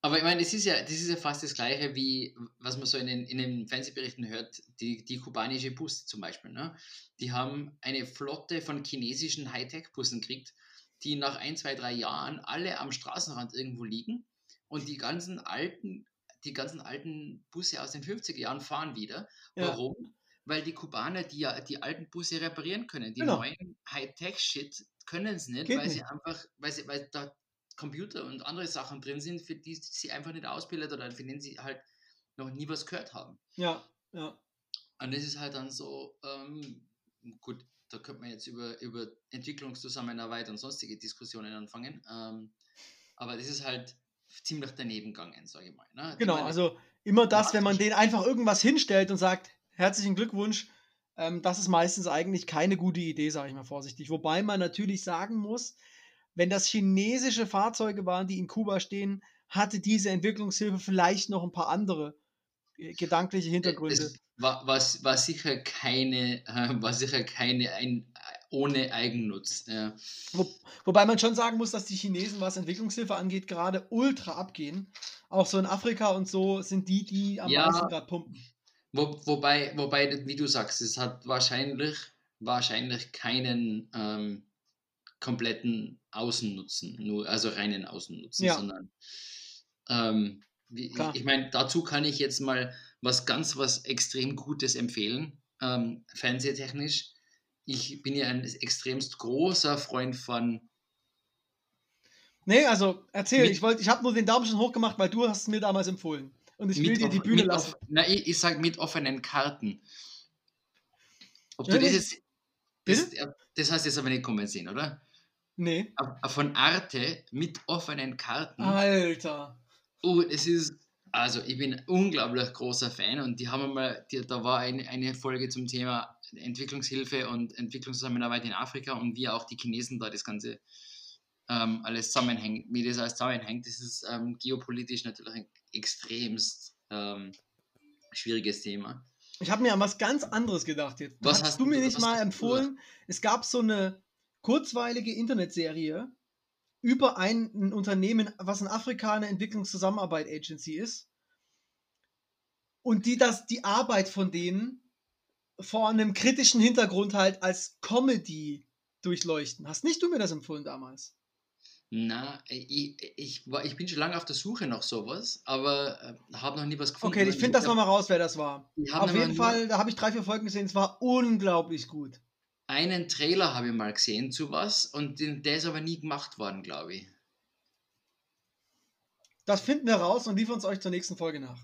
Aber ich meine, das ist ja, das ist ja fast das Gleiche, wie was man so in den, in den Fernsehberichten hört, die, die kubanische Bus zum Beispiel. Ne? Die haben eine Flotte von chinesischen Hightech-Bussen gekriegt, die nach ein, zwei, drei Jahren alle am Straßenrand irgendwo liegen und die ganzen alten, die ganzen alten Busse aus den 50er Jahren fahren wieder. Ja. Warum? Weil die Kubaner die ja die alten Busse reparieren können. Die genau. neuen Hightech-Shit können es nicht, Geht weil nicht. sie einfach, weil sie, weil da Computer und andere Sachen drin sind, für die sie einfach nicht ausbildet oder für denen sie halt noch nie was gehört haben. Ja, ja. Und das ist halt dann so, ähm, gut, da könnte man jetzt über, über Entwicklungszusammenarbeit und sonstige Diskussionen anfangen. Ähm, aber das ist halt ziemlich daneben gegangen, sage ich mal. Ne? Genau, meine, also immer das, wenn man denen einfach irgendwas hinstellt und sagt, herzlichen Glückwunsch, ähm, das ist meistens eigentlich keine gute Idee, sage ich mal vorsichtig. Wobei man natürlich sagen muss, wenn das chinesische Fahrzeuge waren, die in Kuba stehen, hatte diese Entwicklungshilfe vielleicht noch ein paar andere äh, gedankliche Hintergründe. Es war, war, war sicher keine, äh, war sicher keine ein, ohne Eigennutz. Ja. Wo, wobei man schon sagen muss, dass die Chinesen, was Entwicklungshilfe angeht, gerade ultra abgehen. Auch so in Afrika und so sind die, die am Ja. meisten gerade pumpen. Wo, wobei, wobei, wie du sagst, es hat wahrscheinlich, wahrscheinlich keinen ähm, kompletten Außennutzen, nur, also reinen Außennutzen, Ja. sondern ähm, Klar. ich meine, dazu kann ich jetzt mal was ganz, was extrem Gutes empfehlen, ähm, fernsehtechnisch. Ich bin ja ein extremst großer Freund von Nee, also erzähl, ich wollte, ich habe nur den Daumen schon hochgemacht, weil du hast es mir damals empfohlen. Und ich will dir die Bühne lassen. off- na, ich, ich sag mit offenen Karten. Ob Ja, du das jetzt. Das, das hast du jetzt aber nicht kommen sehen, oder? Nee. Von Arte mit offenen Karten. Alter. Oh, es ist. Also, ich bin ein unglaublich großer Fan und die haben mal, die, da war eine, eine Folge zum Thema Entwicklungshilfe und Entwicklungszusammenarbeit in Afrika und wie auch die Chinesen da das Ganze ähm, alles zusammenhängt, wie das alles zusammenhängt. Das ist ähm, geopolitisch natürlich ein extremst ähm, schwieriges Thema. Ich habe mir an was ganz anderes gedacht jetzt. Was hast hast du mir nicht mal empfohlen? Es gab so eine kurzweilige Internetserie über ein, ein Unternehmen, was in Afrika eine Entwicklungszusammenarbeit Agency ist. Und die das, die Arbeit von denen vor einem kritischen Hintergrund halt als Comedy durchleuchten. Hast nicht du mir das empfohlen damals? Na, ich, ich, ich bin schon lange auf der Suche nach sowas, aber äh, habe noch nie was gefunden. Okay, ich finde das nochmal raus, wer das war. Auf jeden Fall, da habe ich drei, vier Folgen gesehen, es war unglaublich gut. Einen Trailer habe ich mal gesehen zu was und den, der ist aber nie gemacht worden, glaube ich. Das finden wir raus und liefern es euch zur nächsten Folge nach.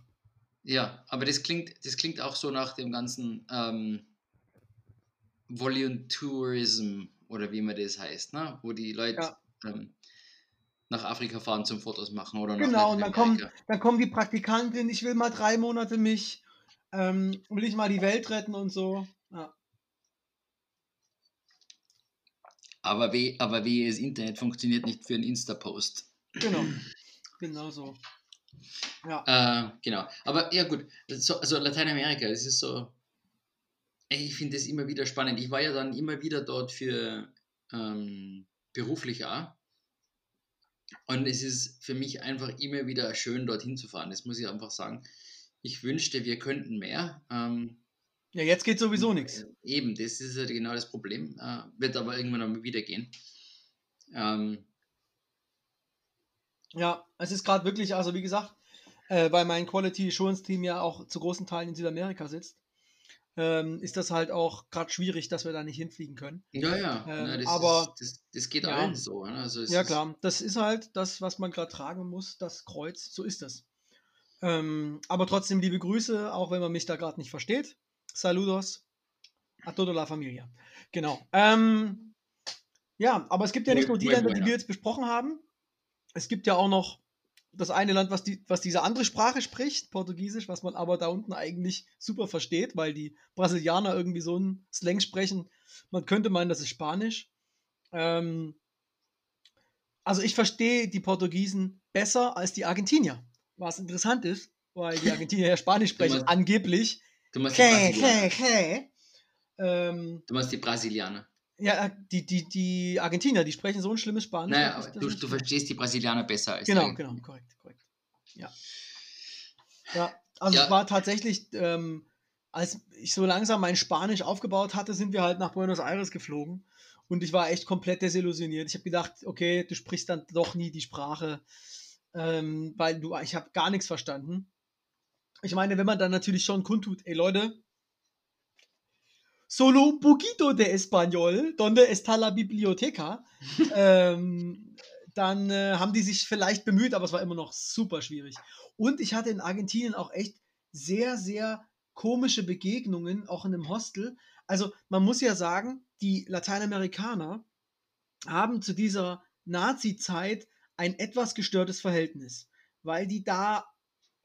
Ja, aber das klingt, das klingt auch so nach dem ganzen ähm, Voluntourism oder wie man das heißt, ne? wo die Leute Ja. ähm, nach Afrika fahren zum Fotos machen oder nach Genau, und dann kommen, dann kommen die Praktikantin, ich will mal drei Monate mich, ähm, will ich mal die Welt retten und so. Ja. Aber wie, aber wie das Internet funktioniert nicht für einen Insta-Post. Genau. genau so. Ja. Äh, genau. Aber ja gut, so, also Lateinamerika, das ist so. Ich finde das immer wieder spannend. Ich war ja dann immer wieder dort für ähm, beruflich auch. Und es ist für mich einfach immer wieder schön, dorthin zu fahren. Das muss ich einfach sagen. Ich wünschte, wir könnten mehr. Ähm, Ja, jetzt geht sowieso nichts. äh, Eben, das ist ja genau das Problem. Äh, wird aber irgendwann einmal wieder gehen. Ähm, Ja, es ist gerade wirklich, also wie gesagt, äh, weil mein Quality Assurance Team ja auch zu großen Teilen in Südamerika sitzt, ähm, ist das halt auch gerade schwierig, dass wir da nicht hinfliegen können. ja, ja. Ähm, na, das, aber- ist, das, das geht ja. allen so. Ne? Also Ja, klar. Das ist halt das, was man gerade tragen muss, das Kreuz. So ist das. Ähm, aber trotzdem liebe Grüße, auch wenn man mich da gerade nicht versteht. Saludos a toda la familia. Genau. Ähm, ja, aber es gibt ja nicht nur die Länder, die wir jetzt besprochen haben. Es gibt ja auch noch das eine Land, was, die, was diese andere Sprache spricht, Portugiesisch, was man aber da unten eigentlich super versteht, weil die Brasilianer irgendwie so einen Slang sprechen. Man könnte meinen, das ist Spanisch. Ähm, also ich verstehe die Portugiesen besser als die Argentinier. Was interessant ist, weil die Argentinier ja Spanisch sprechen, angeblich. Du meinst die Brasilianer. hey, hey. Ähm, Du meinst die Brasilianer. ja, die, die, die Argentinier, die sprechen so ein schlimmes Spanisch. Naja, das du, du verstehst die Brasilianer besser als Genau, genau, korrekt, korrekt. Ja. Ja, also Ja. es war tatsächlich, ähm, als ich so langsam mein Spanisch aufgebaut hatte, sind wir halt nach Buenos Aires geflogen. Und ich war echt komplett desillusioniert. Ich habe gedacht, okay, du sprichst dann doch nie die Sprache, ähm, weil du, ich habe gar nichts verstanden. Ich meine, wenn man dann natürlich schon kundtut, ey Leute, solo un poquito de español, donde está la biblioteca, ähm, dann äh, haben die sich vielleicht bemüht, aber es war immer noch super schwierig. Und ich hatte in Argentinien auch echt sehr, sehr komische Begegnungen, auch in einem Hostel. Also man muss ja sagen, die Lateinamerikaner haben zu dieser Nazi-Zeit ein etwas gestörtes Verhältnis, weil die da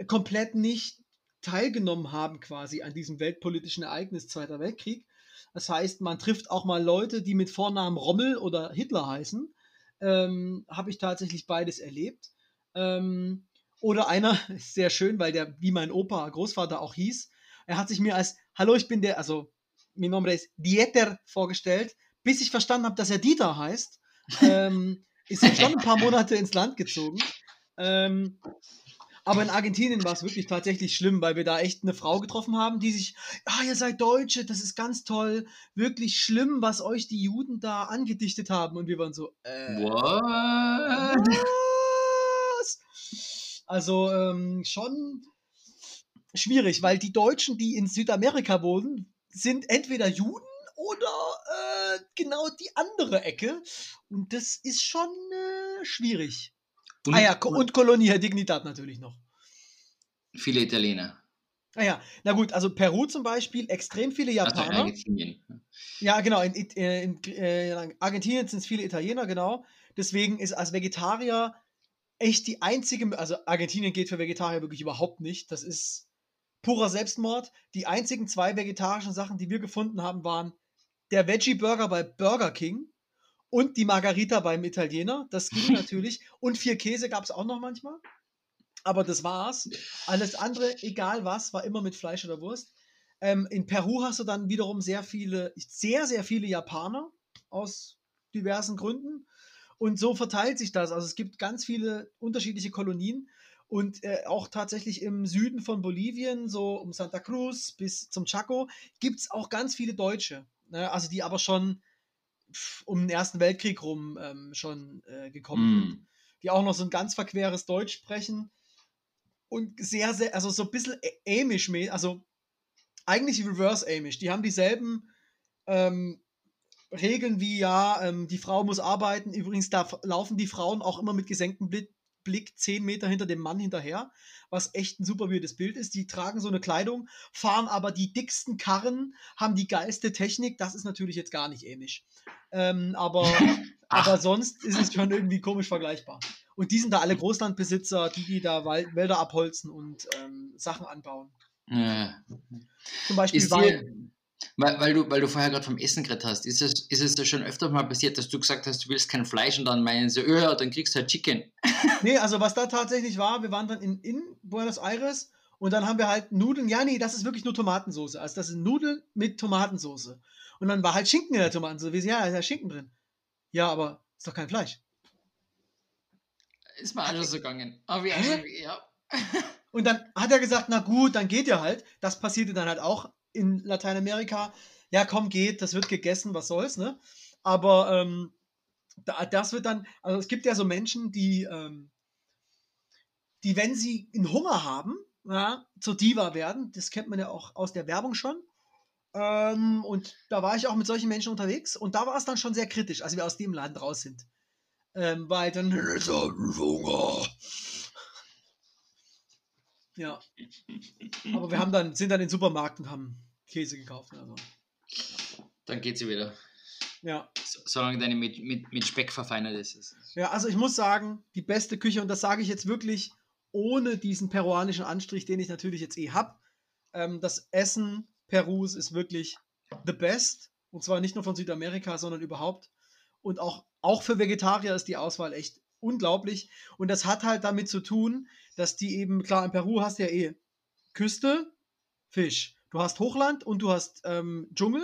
komplett nicht teilgenommen haben quasi an diesem weltpolitischen Ereignis Zweiter Weltkrieg. Das heißt, man trifft auch mal Leute, die mit Vornamen Rommel oder Hitler heißen. Ähm, Habe ich tatsächlich beides erlebt. Ähm, oder einer, sehr schön, weil der, wie mein Opa, Großvater auch hieß, er hat sich mir als, hallo, ich bin der, also, mein Name ist Dieter vorgestellt, bis ich verstanden habe, dass er Dieter heißt. Ähm, ist jetzt schon ein paar Monate ins Land gezogen. Ähm, aber in Argentinien war es wirklich tatsächlich schlimm, weil wir da echt eine Frau getroffen haben, die sich, ah, ihr seid Deutsche, das ist ganz toll, wirklich schlimm, was euch die Juden da angedichtet haben. Und wir waren so, äh, What? was? Also ähm, schon schwierig, weil die Deutschen, die in Südamerika wohnen, sind entweder Juden oder äh, genau die andere Ecke. Und das ist schon äh, schwierig. Und, ah ja, und Colonia Dignidad natürlich noch. viele Italiener. Ah ja, na gut, also Peru zum Beispiel, extrem viele Also Japaner. Argentinien. Ja, genau. In, äh, in, äh, in Argentinien sind es viele Italiener, genau. Deswegen ist als Vegetarier echt die einzige, also Argentinien geht für Vegetarier wirklich überhaupt nicht. Das ist purer Selbstmord. Die einzigen zwei vegetarischen Sachen, die wir gefunden haben, waren der Veggie Burger bei Burger King und die Margarita beim Italiener. Das ging natürlich. Und vier Käse gab es auch noch manchmal. Aber das war's. Alles andere, egal was, war immer mit Fleisch oder Wurst. Ähm, in Peru hast du dann wiederum sehr viele, sehr, sehr viele Japaner aus diversen Gründen. Und so verteilt sich das. Also es gibt ganz viele unterschiedliche Kolonien. Und äh, auch tatsächlich im Süden von Bolivien, so um Santa Cruz bis zum Chaco, gibt es auch ganz viele Deutsche. Ne? Also die aber schon um den Ersten Weltkrieg rum ähm, schon äh, gekommen sind Mm. die auch noch so ein ganz verqueres Deutsch sprechen und sehr, sehr, also so ein bisschen Amish, also eigentlich Reverse Amish. Die haben dieselben ähm, Regeln wie, ja, ähm, die Frau muss arbeiten. Übrigens, da laufen die Frauen auch immer mit gesenktem Blick, Blick zehn Meter hinter dem Mann hinterher, was echt ein super weirdes Bild ist. Die tragen so eine Kleidung, fahren aber die dicksten Karren, haben die geilste Technik. Das ist natürlich jetzt gar nicht Amish. Ähm, aber aber sonst ist es schon irgendwie komisch vergleichbar. Und die sind da alle Großlandbesitzer, die, die da Wald, Wälder abholzen und ähm, Sachen anbauen. Ja. Zum Beispiel Wein. Weil, weil, du, weil du vorher gerade vom Essen geredet hast, ist es, ist es da schon öfter mal passiert, dass du gesagt hast, du willst kein Fleisch und dann meinen sie, oh ja, dann kriegst du halt Chicken. Nee, also was da tatsächlich war, wir waren dann in, in Buenos Aires und dann haben wir halt Nudeln. Ja, nee, das ist wirklich nur Tomatensauce. Also das sind Nudeln mit Tomatensauce. Und dann war halt Schinken in der so, ja, da ist ja Schinken drin. Ja, aber ist doch kein Fleisch. Ist mir schon so gegangen. Aber ja, ja. Und dann hat er gesagt, na gut, dann geht ihr halt. Das passierte dann halt auch in Lateinamerika. Ja, komm, geht, das wird gegessen, was soll's, ne? Aber ähm, da, das wird dann, also es gibt ja so Menschen, die, ähm, die, wenn sie einen Hunger haben, ja, zur Diva werden. Das kennt man ja auch aus der Werbung schon. Ähm, und da war ich auch mit solchen Menschen unterwegs und da war es dann schon sehr kritisch, als wir aus dem Laden raus sind. Ähm, weil dann. Hunger. Ja. Aber wir haben dann, sind dann in den Supermarkt und haben Käse gekauft. Also. Dann geht sie wieder. Ja. So, solange deine mit, mit, mit Speck verfeinert ist. ja, also ich muss sagen, die beste Küche, und das sage ich jetzt wirklich ohne diesen peruanischen Anstrich, den ich natürlich jetzt eh habe. Ähm, das Essen Perus ist wirklich the best. Und zwar nicht nur von Südamerika, sondern überhaupt. Und auch, auch für Vegetarier ist die Auswahl echt unglaublich. Und das hat halt damit zu tun, dass die eben, klar, in Peru hast du ja eh Küste, Fisch. Du hast Hochland und du hast ähm, Dschungel.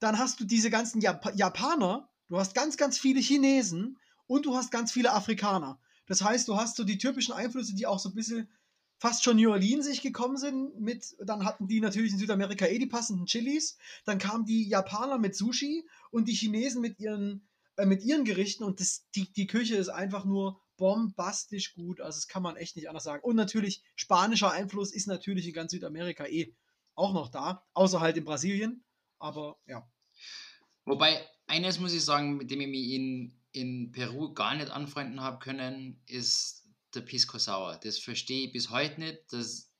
Dann hast du diese ganzen Jap Japaner, du hast ganz, ganz viele Chinesen und du hast ganz viele Afrikaner. Das heißt, du hast so die typischen Einflüsse, die auch so ein bisschen fast schon New Orleans sich gekommen sind. Mit, dann hatten die natürlich in Südamerika eh die passenden Chilis. Dann kamen die Japaner mit Sushi und die Chinesen mit ihren, äh, mit ihren Gerichten. Und das, die, die Küche ist einfach nur bombastisch gut. Also das kann man echt nicht anders sagen. Und natürlich, spanischer Einfluss ist natürlich in ganz Südamerika eh auch noch da. Außer halt in Brasilien. Aber ja. Wobei, eines muss ich sagen, mit dem ich mich in, in Peru gar nicht anfreunden habe können, ist der Pisco Sour. Das verstehe ich bis heute nicht. Das,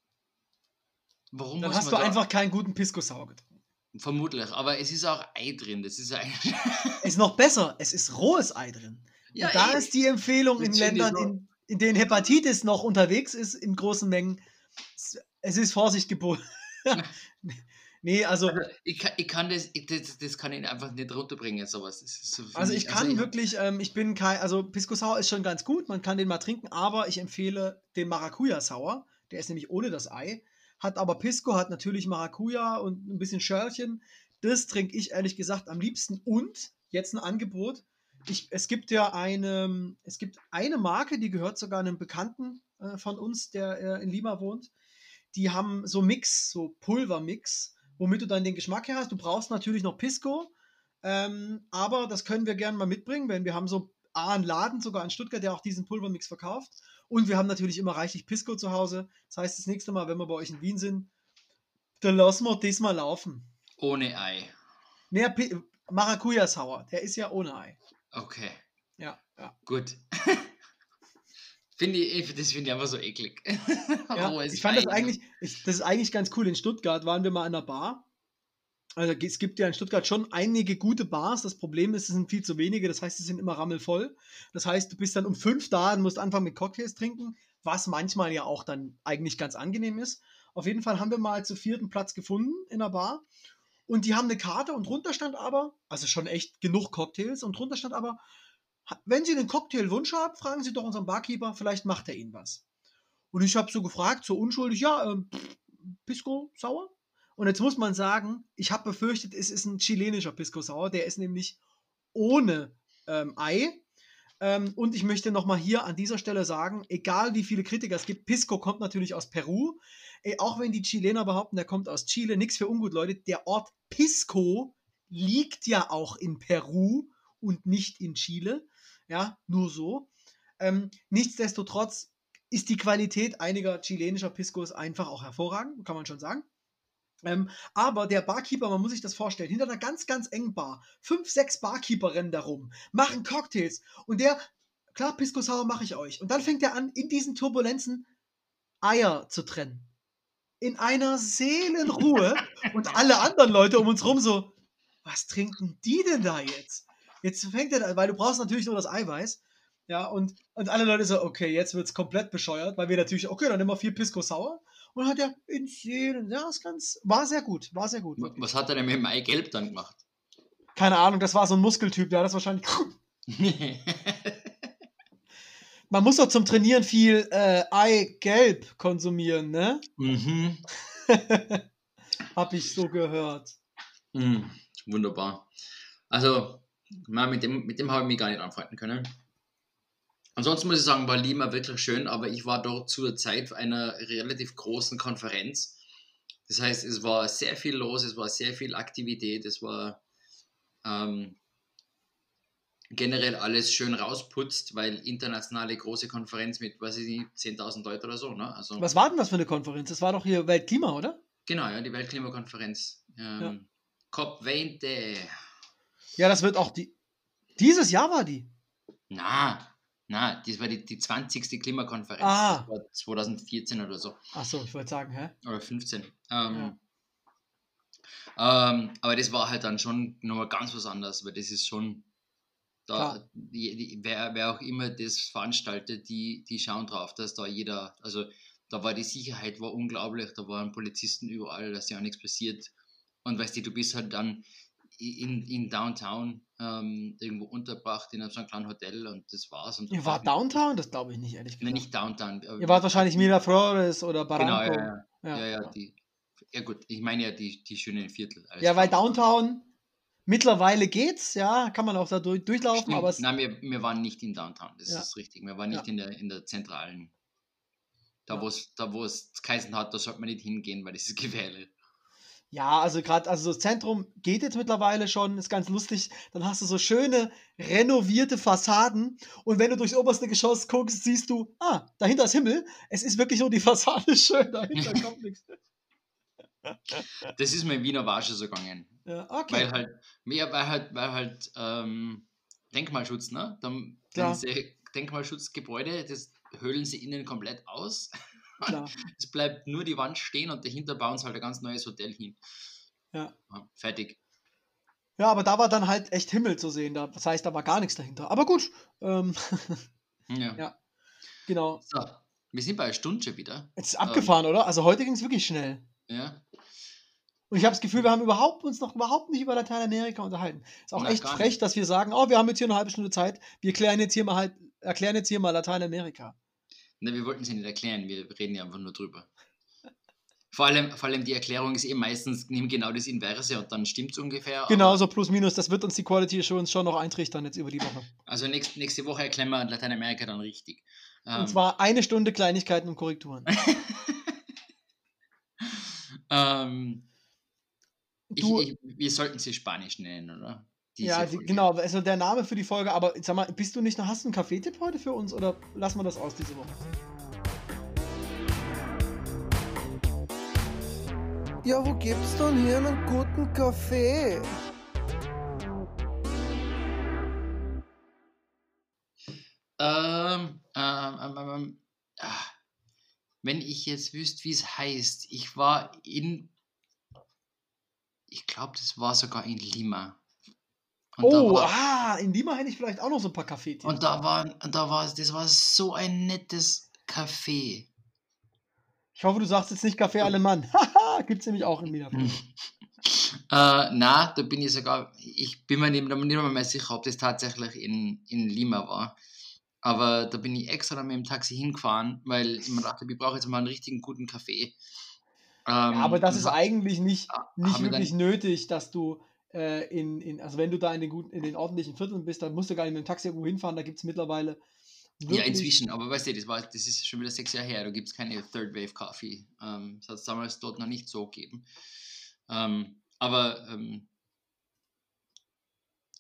warum Dann hast du da, einfach keinen guten Pisco Sour getrunken. Vermutlich, aber es ist auch Ei drin. Das ist eigentlich. Ist noch besser, es ist rohes Ei drin. Ja, und da ey. ist die Empfehlung in Ländern, in, in denen Hepatitis noch unterwegs ist, in großen Mengen. Es ist Vorsicht geboten. nee, also, Also, ich, kann, ich kann das, ich, das, das kann ich einfach nicht runterbringen, sowas. So also mich- ich kann ich- wirklich, ähm, ich bin kein, also Pisco Sour ist schon ganz gut, man kann den mal trinken, aber ich empfehle den Maracuja Sour. Der ist nämlich ohne das Ei. Hat aber Pisco, hat natürlich Maracuja und ein bisschen Schörlchen. Das trinke ich ehrlich gesagt am liebsten. Und jetzt ein Angebot. Ich, es gibt ja eine, es gibt eine Marke, die gehört sogar einem Bekannten äh, von uns, der äh, in Lima wohnt. Die haben so Mix, so Pulvermix, womit du dann den Geschmack her hast. Du brauchst natürlich noch Pisco, ähm, aber das können wir gerne mal mitbringen, wenn wir haben so A, einen Laden sogar in Stuttgart, der auch diesen Pulvermix verkauft. Und wir haben natürlich immer reichlich Pisco zu Hause. Das heißt, das nächste Mal, wenn wir bei euch in Wien sind, dann lassen wir das mal laufen. Ohne Ei. Mehr Pi Maracuja Sour, der ist ja ohne Ei. Okay, Ja, ja. gut. finde ich, das finde ich einfach so eklig. ja Rohes ich fand das Ei. eigentlich, ich, das ist eigentlich ganz cool. In Stuttgart waren wir mal in einer Bar. Also es gibt ja in Stuttgart schon einige gute Bars. Das Problem ist, es sind viel zu wenige. Das heißt, sie sind immer rammelvoll. Das heißt, du bist dann um fünf da und musst anfangen mit Cocktails trinken, was manchmal ja auch dann eigentlich ganz angenehm ist. Auf jeden Fall haben wir mal zu vierten Platz gefunden in der Bar. Und die haben eine Karte und drunter stand aber, also schon echt genug Cocktails, und drunter stand aber, "Ha- wenn Sie einen Cocktailwunsch haben, fragen Sie doch unseren Barkeeper, vielleicht macht er Ihnen was. Und ich habe so gefragt, so unschuldig, ja, ähm, Pisco Sauer? Und jetzt muss man sagen, ich habe befürchtet, es ist ein chilenischer Pisco Sauer, der ist nämlich ohne ähm, Ei. Ähm, und ich möchte nochmal hier an dieser Stelle sagen, egal wie viele Kritiker es gibt, Pisco kommt natürlich aus Peru. Ey, auch wenn die Chilener behaupten, der kommt aus Chile, nichts für ungut, Leute. Der Ort Pisco liegt ja auch in Peru und nicht in Chile. Ja, nur so. Ähm, nichtsdestotrotz ist die Qualität einiger chilenischer Piscos einfach auch hervorragend, kann man schon sagen. Ähm, aber der Barkeeper, man muss sich das vorstellen, hinter einer ganz, ganz engen Bar, fünf, sechs Barkeeper rennen da rum, machen Cocktails und der, klar, Pisco Sour mache ich euch. Und dann fängt er an, in diesen Turbulenzen Eier zu trennen. In einer Seelenruhe und alle anderen Leute um uns rum so, was trinken die denn da jetzt? Jetzt fängt er weil du brauchst natürlich nur das Eiweiß. Ja, und, und alle Leute so, okay, jetzt wird's komplett bescheuert, weil wir natürlich, okay, dann nehmen wir vier Pisco Sour. Und hat er in Seelen, ja, ist ganz, war sehr gut, war sehr gut. Was hat er denn mit dem Eigelb dann gemacht? Keine Ahnung, das war so ein Muskeltyp, der hat das wahrscheinlich. Man muss doch zum Trainieren viel äh, Eigelb konsumieren, ne? mhm. Hab ich so gehört. Mhm. Wunderbar. Also, na, mit dem, mit dem habe ich mich gar nicht anfreunden können. Ansonsten muss ich sagen, war Lima wirklich schön, aber ich war dort zur Zeit einer relativ großen Konferenz. Das heißt, es war sehr viel los, es war sehr viel Aktivität, es war ähm, generell alles schön rausputzt, weil internationale große Konferenz mit, weiß ich nicht, 10.000 Leute oder so. Ne? Also, Was war denn das für eine Konferenz? Das war doch hier Weltklima, oder? Genau, ja, die Weltklimakonferenz. Ähm, COP20. Ja, das wird auch die. Dieses Jahr war die. Na, na, das war die, die 20. Klimakonferenz. Ah. Das war 2014 oder so. Achso, ich wollte sagen, hä? Oder 15. Ähm, ähm, aber das war halt dann schon nochmal ganz was anderes, weil das ist schon. Da, die, die, wer, wer auch immer das veranstaltet, die, die schauen drauf, dass da jeder, also da war die Sicherheit war unglaublich, da waren Polizisten überall, dass ja auch nichts passiert. Und weißt du, du bist halt dann in, in Downtown ähm, irgendwo untergebracht in so einem kleinen Hotel und das war's. Und Ihr wart Downtown? Das glaube ich nicht, ehrlich Nein, gesagt. nicht Downtown. Ihr wart wahrscheinlich Miraflores oder Genau, Barranco. ja, ja. Ja, ja, die. Ja gut, ich meine ja die, die schönen Viertel. Ja, weil. Downtown mittlerweile geht's, ja, kann man auch da durch, durchlaufen, Stimmt. aber es, Nein, wir, wir waren nicht in Downtown, das Ja. ist richtig. Wir waren nicht Ja. in, der, in der zentralen. Da, Ja. wo es da, wo es geheißen hat, da sollte man nicht hingehen, weil das ist gefährlich. Ja, also gerade, also das Zentrum geht jetzt mittlerweile schon, ist ganz lustig. Dann hast du so schöne renovierte Fassaden und wenn du durchs oberste Geschoss guckst, siehst du, ah, dahinter ist Himmel. Es ist wirklich nur die Fassade schön, dahinter kommt nichts. Das ist mir in Wiener war schon so gegangen. Ja, okay. Weil halt, mehr, weil halt, weil halt ähm, Denkmalschutz, ne? Dann, diese Denkmalschutzgebäude, das höhlen sie innen komplett aus. Klar. Es bleibt nur die Wand stehen und dahinter bauen sie halt ein ganz neues Hotel hin. Ja. Fertig. Ja, aber da war dann halt echt Himmel zu sehen. Da, das heißt, da war gar nichts dahinter. Aber gut. Ähm, Ja. Ja. genau. So, wir sind bei einer Stunde schon wieder. Jetzt ist abgefahren, oder? Also heute ging es wirklich schnell. Ja. Und ich habe das Gefühl, wir haben überhaupt, uns noch überhaupt nicht über Lateinamerika unterhalten. Ist auch Na, echt frech, nicht. dass wir sagen, oh, wir haben jetzt hier eine halbe Stunde Zeit. Wir klären jetzt hier mal halt, erklären jetzt hier mal Lateinamerika. Ne, wir wollten sie nicht erklären, wir reden ja einfach nur drüber. Vor allem, vor allem die Erklärung ist eben meistens, nimm genau das Inverse und dann stimmt es ungefähr. Genau, so plus minus. Das wird uns die Quality Assurance schon noch eintrichtern jetzt über die Woche. Also nächst, nächste Woche erklären wir Lateinamerika dann richtig. Ähm, Und zwar eine Stunde Kleinigkeiten und Korrekturen. ähm, ich, ich, wir sollten sie Spanisch nennen, oder? Diese ja, die, Folge. genau, also der Name für die Folge, aber sag mal, bist du nicht noch, hast du einen Kaffeetipp heute für uns oder lassen wir das aus diese Woche? Ja, wo gibt's denn hier einen guten Kaffee? Ähm, ähm, ähm, ähm, ähm, ah, wenn ich jetzt wüsste, wie es heißt, ich war in, ich glaube, das war sogar in Lima. Und oh, war, ah, in Lima hätte ich vielleicht auch noch so ein paar Kaffeetipps. und da war, da war, das war so ein nettes Café. Ich hoffe, du sagst jetzt nicht Kaffee Alemann. Haha, gibt's nämlich auch in Lima. Äh, na, da bin ich sogar, ich bin mir nicht, nicht mehr sicher, ob das tatsächlich in, in Lima war. Aber da bin ich extra mit dem Taxi hingefahren, weil ich mir dachte, ich brauche jetzt mal einen richtigen guten Kaffee. Ähm, Ja, aber das und ist eigentlich nicht, ha- nicht wirklich dann, nötig, dass du äh, in, in, also wenn du da in den, guten, in den ordentlichen Vierteln bist, dann musst du gar nicht mit dem Taxi irgendwo hinfahren, da gibt es mittlerweile Ja, inzwischen, aber weißt du, das, war, das ist schon wieder sechs Jahre her, da gibt es keine Third Wave Coffee. Ähm, das hat es damals dort noch nicht so gegeben. Ähm, aber ähm,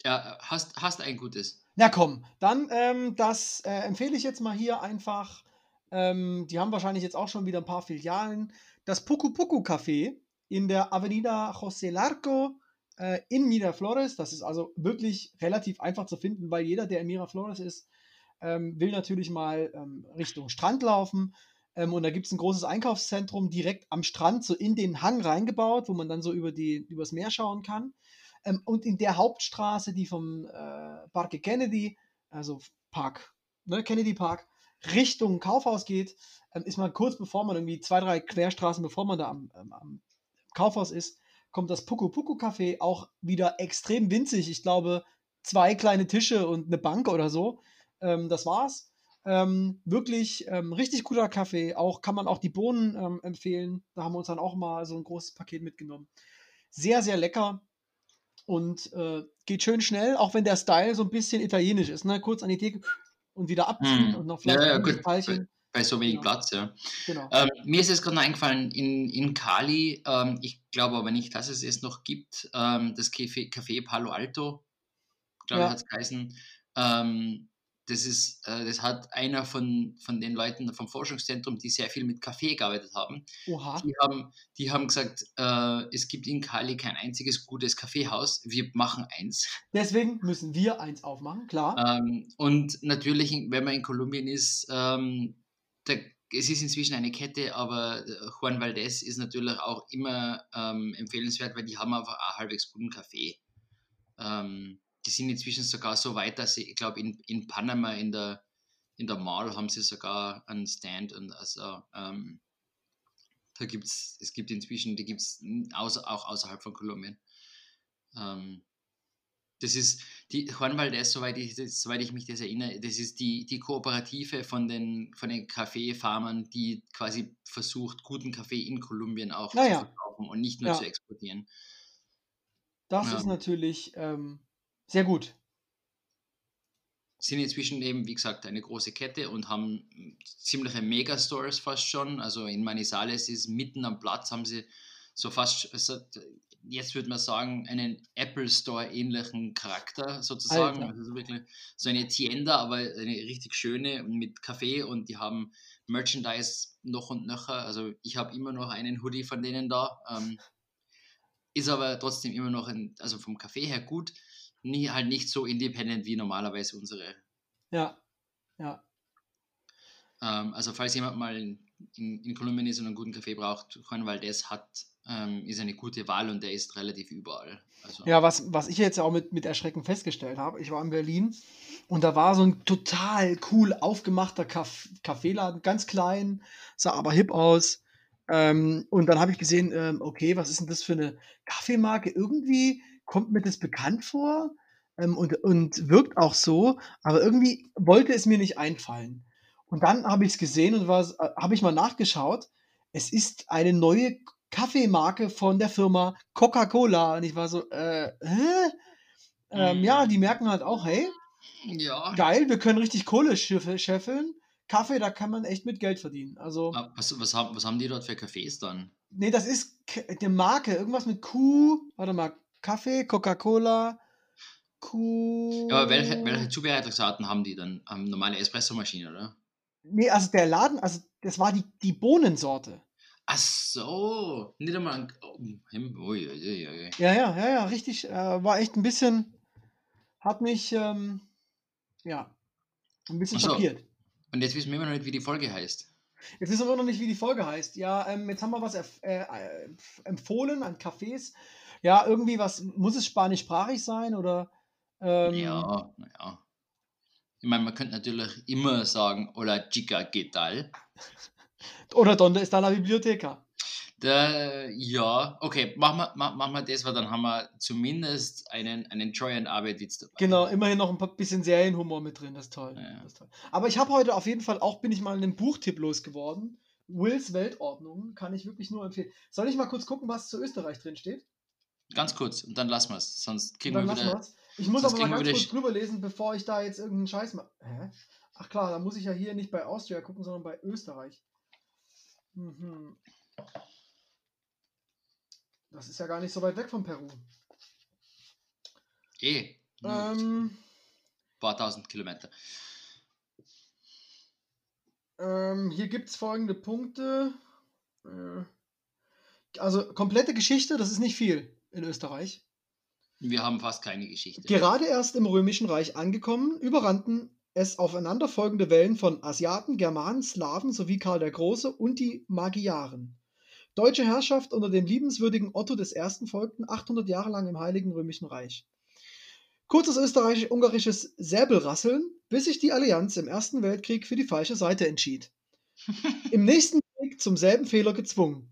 ja, hast, hast ein gutes. Na komm, dann ähm, das äh, empfehle ich jetzt mal hier einfach. Ähm, die haben wahrscheinlich jetzt auch schon wieder ein paar Filialen. Das Puku Puku Café in der Avenida José Larco äh, in Miraflores. Das ist also wirklich relativ einfach zu finden, weil jeder, der in Miraflores ist, ähm, will natürlich mal ähm, Richtung Strand laufen. Ähm, und da gibt es ein großes Einkaufszentrum direkt am Strand, so in den Hang reingebaut, wo man dann so über die, übers Meer schauen kann. Ähm, und in der Hauptstraße, die vom äh, Parque Kennedy, also Park, ne, Kennedy Park, Richtung Kaufhaus geht, ähm, ist man kurz bevor man irgendwie zwei, drei Querstraßen, bevor man da am, am, am Kaufhaus ist, kommt das Puku Puku Café auch wieder extrem winzig. Ich glaube, zwei kleine Tische und eine Bank oder so. Ähm, das war's. Ähm, wirklich ähm, richtig guter Kaffee. Auch kann man auch die Bohnen ähm, empfehlen. Da haben wir uns dann auch mal so ein großes Paket mitgenommen. Sehr, sehr lecker und äh, geht schön schnell, auch wenn der Style so ein bisschen italienisch ist. Ne? Kurz an die Theke und wieder abziehen Hm. und noch Ja, vielleicht ja, ein gut. Teilchen. Bei so wenig Genau. Platz, ja. Genau. Ähm, mir ist jetzt gerade noch eingefallen, in, in Cali, ähm, ich glaube aber nicht, dass es es noch gibt, ähm, das Café, Café Palo Alto, glaube Ja. ich, hat es geheißen. Ähm, das, ist, äh, das hat einer von, von den Leuten vom Forschungszentrum, die sehr viel mit Kaffee gearbeitet haben. Oha. Die haben, die haben gesagt, äh, es gibt in Cali kein einziges gutes Kaffeehaus, wir machen eins. Deswegen müssen wir eins aufmachen, klar. Ähm, und natürlich, wenn man in Kolumbien ist, ähm, der, es ist inzwischen eine Kette, aber äh, Juan Valdez ist natürlich auch immer ähm, empfehlenswert, weil die haben einfach auch halbwegs guten Kaffee. Ähm, die sind inzwischen sogar so weit, dass sie, ich glaube, in, in Panama in der, in der Mall haben sie sogar einen Stand und also ähm, da gibt's, es gibt inzwischen, die gibt es auch außerhalb von Kolumbien. Ähm, das ist die Valdez, soweit ich, das- soweit ich mich das erinnere, das ist die, die Kooperative von den, von den Kaffeefarmern, die quasi versucht, guten Kaffee in Kolumbien auch Naja. zu verkaufen und nicht nur Ja. zu exportieren. Das ja. ist natürlich ähm, sehr gut. Sind inzwischen eben, wie gesagt, eine große Kette und haben ziemliche Megastores fast schon. Also in Manizales ist mitten am Platz, haben sie so fast, jetzt würde man sagen, einen Apple Store ähnlichen Charakter sozusagen. Alter. Also wirklich so eine Tienda, aber eine richtig schöne und mit Kaffee und die haben Merchandise noch und nöcher. Also ich habe immer noch einen Hoodie von denen da. Ähm, ist aber trotzdem immer noch, ein, also vom Kaffee her gut, nie, halt nicht so independent wie normalerweise unsere. Ja. Ja. Ähm, also falls jemand mal in, in, in Kolumbien ist und einen guten Kaffee braucht, Juan Valdez hat ähm, ist eine gute Wahl und der ist relativ überall. Also, Ja, was, was ich jetzt auch mit, mit Erschrecken festgestellt habe, ich war in Berlin und da war so ein total cool aufgemachter Kaff Kaffeeladen, ganz klein, sah aber hip aus. Ähm, und dann habe ich gesehen, ähm, okay, was ist denn das für eine Kaffeemarke? Irgendwie kommt mir das bekannt vor ähm, und, und wirkt auch so, aber irgendwie wollte es mir nicht einfallen. Und dann habe ich es gesehen und äh, habe ich mal nachgeschaut. Es ist eine neue Kaffeemarke von der Firma Coca-Cola. Und ich war so, äh, hä? Ähm, Mhm. ja, die merken halt auch, hey, ja. geil, wir können richtig Kohle scheffeln. Kaffee, da kann man echt mit Geld verdienen. Also, Ah, Was, was, haben, was haben die dort für Cafés dann? nee, das ist eine Marke, irgendwas mit Q. Warte mal, Kaffee, Coca-Cola, Q. Ja, aber welche, welche Zubereitungsarten haben die dann? Haben normale Espressomaschine, oder? Nee, also der Laden, also das war die, die Bohnensorte. Ach so, nicht einmal ein. Oh, ui, ui. Ja, ja, ja, ja, richtig. Äh, war echt ein bisschen, hat mich, ähm, ja, ein bisschen so. schockiert. Und jetzt wissen wir immer noch nicht, wie die Folge heißt. Jetzt wissen wir noch nicht, wie die Folge heißt. Ja, ähm, jetzt haben wir was äh, äh, empfohlen an Cafés. Ja, irgendwie was, muss es spanischsprachig sein oder? Ähm, Ja, naja. Ich meine, man könnte natürlich immer sagen, hola chica, ¿qué tal? Oder Donde está la biblioteca? Da, ja, okay, machen wir, mach, machen wir das, weil dann haben wir zumindest einen, einen Joy and Arbeit-Witz dabei. Genau, immerhin noch ein paar bisschen Serienhumor mit drin, das ist toll. Ja. Das ist toll. Aber ich habe heute auf jeden Fall auch, bin ich mal einen Buchtipp losgeworden. Wills Weltordnung kann ich wirklich nur empfehlen. Soll ich mal kurz gucken, was zu Österreich drin steht? Ganz kurz, und dann lassen wir es, sonst kriegen wir wieder. wir's. Ich muss aber mal ganz kurz drüber lesen, bevor ich da jetzt irgendeinen Scheiß mache. Ach klar, da muss ich ja hier nicht bei Austria gucken, sondern bei Österreich. Mhm. Das ist ja gar nicht so weit weg von Peru. Eh, ein Ähm, paar tausend Kilometer. ähm, hier gibt es folgende Punkte. Äh, also komplette Geschichte, das ist nicht viel in Österreich. Wir haben fast keine Geschichte. Gerade erst im Römischen Reich angekommen, überrannten es aufeinanderfolgende Wellen von Asiaten, Germanen, Slawen sowie Karl der Große und die Magyaren. Deutsche Herrschaft unter dem liebenswürdigen Otto I. folgten 800 Jahre lang im Heiligen Römischen Reich. Kurzes österreichisch-ungarisches Säbelrasseln, bis sich die Allianz im Ersten Weltkrieg für die falsche Seite entschied. Im nächsten Krieg zum selben Fehler gezwungen.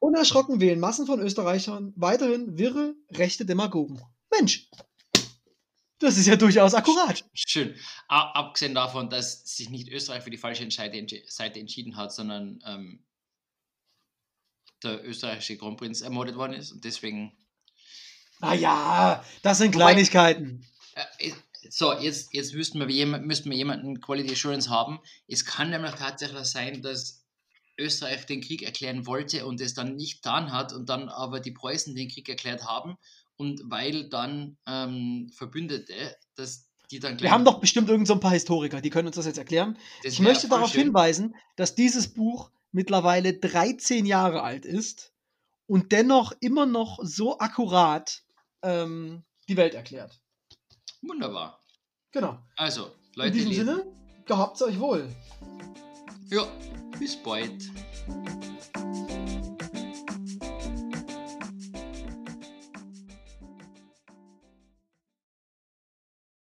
Unerschrocken wählen Massen von Österreichern weiterhin wirre, rechte Demagogen. Mensch, das ist ja durchaus akkurat. Schön. Abgesehen davon, dass sich nicht Österreich für die falsche Seite entschieden hat, sondern ähm, der österreichische Kronprinz ermordet worden ist und deswegen. Naja, das sind Wobei- Kleinigkeiten. Äh, äh, so, jetzt, jetzt müssten, wir jemand, müssten wir jemanden Quality Assurance haben. Es kann nämlich tatsächlich sein, dass Österreich den Krieg erklären wollte und es dann nicht getan hat und dann aber die Preußen den Krieg erklärt haben und weil dann ähm, Verbündete, dass die dann Wir haben doch bestimmt irgend so ein paar Historiker, die können uns das jetzt erklären. Das Ich möchte darauf schön. hinweisen, dass dieses Buch mittlerweile 13 Jahre alt ist und dennoch immer noch so akkurat ähm, die Welt erklärt. Wunderbar. Genau. Also, In Leute, diesem lesen. Sinne, gehabt's euch wohl. Ja, bis bald.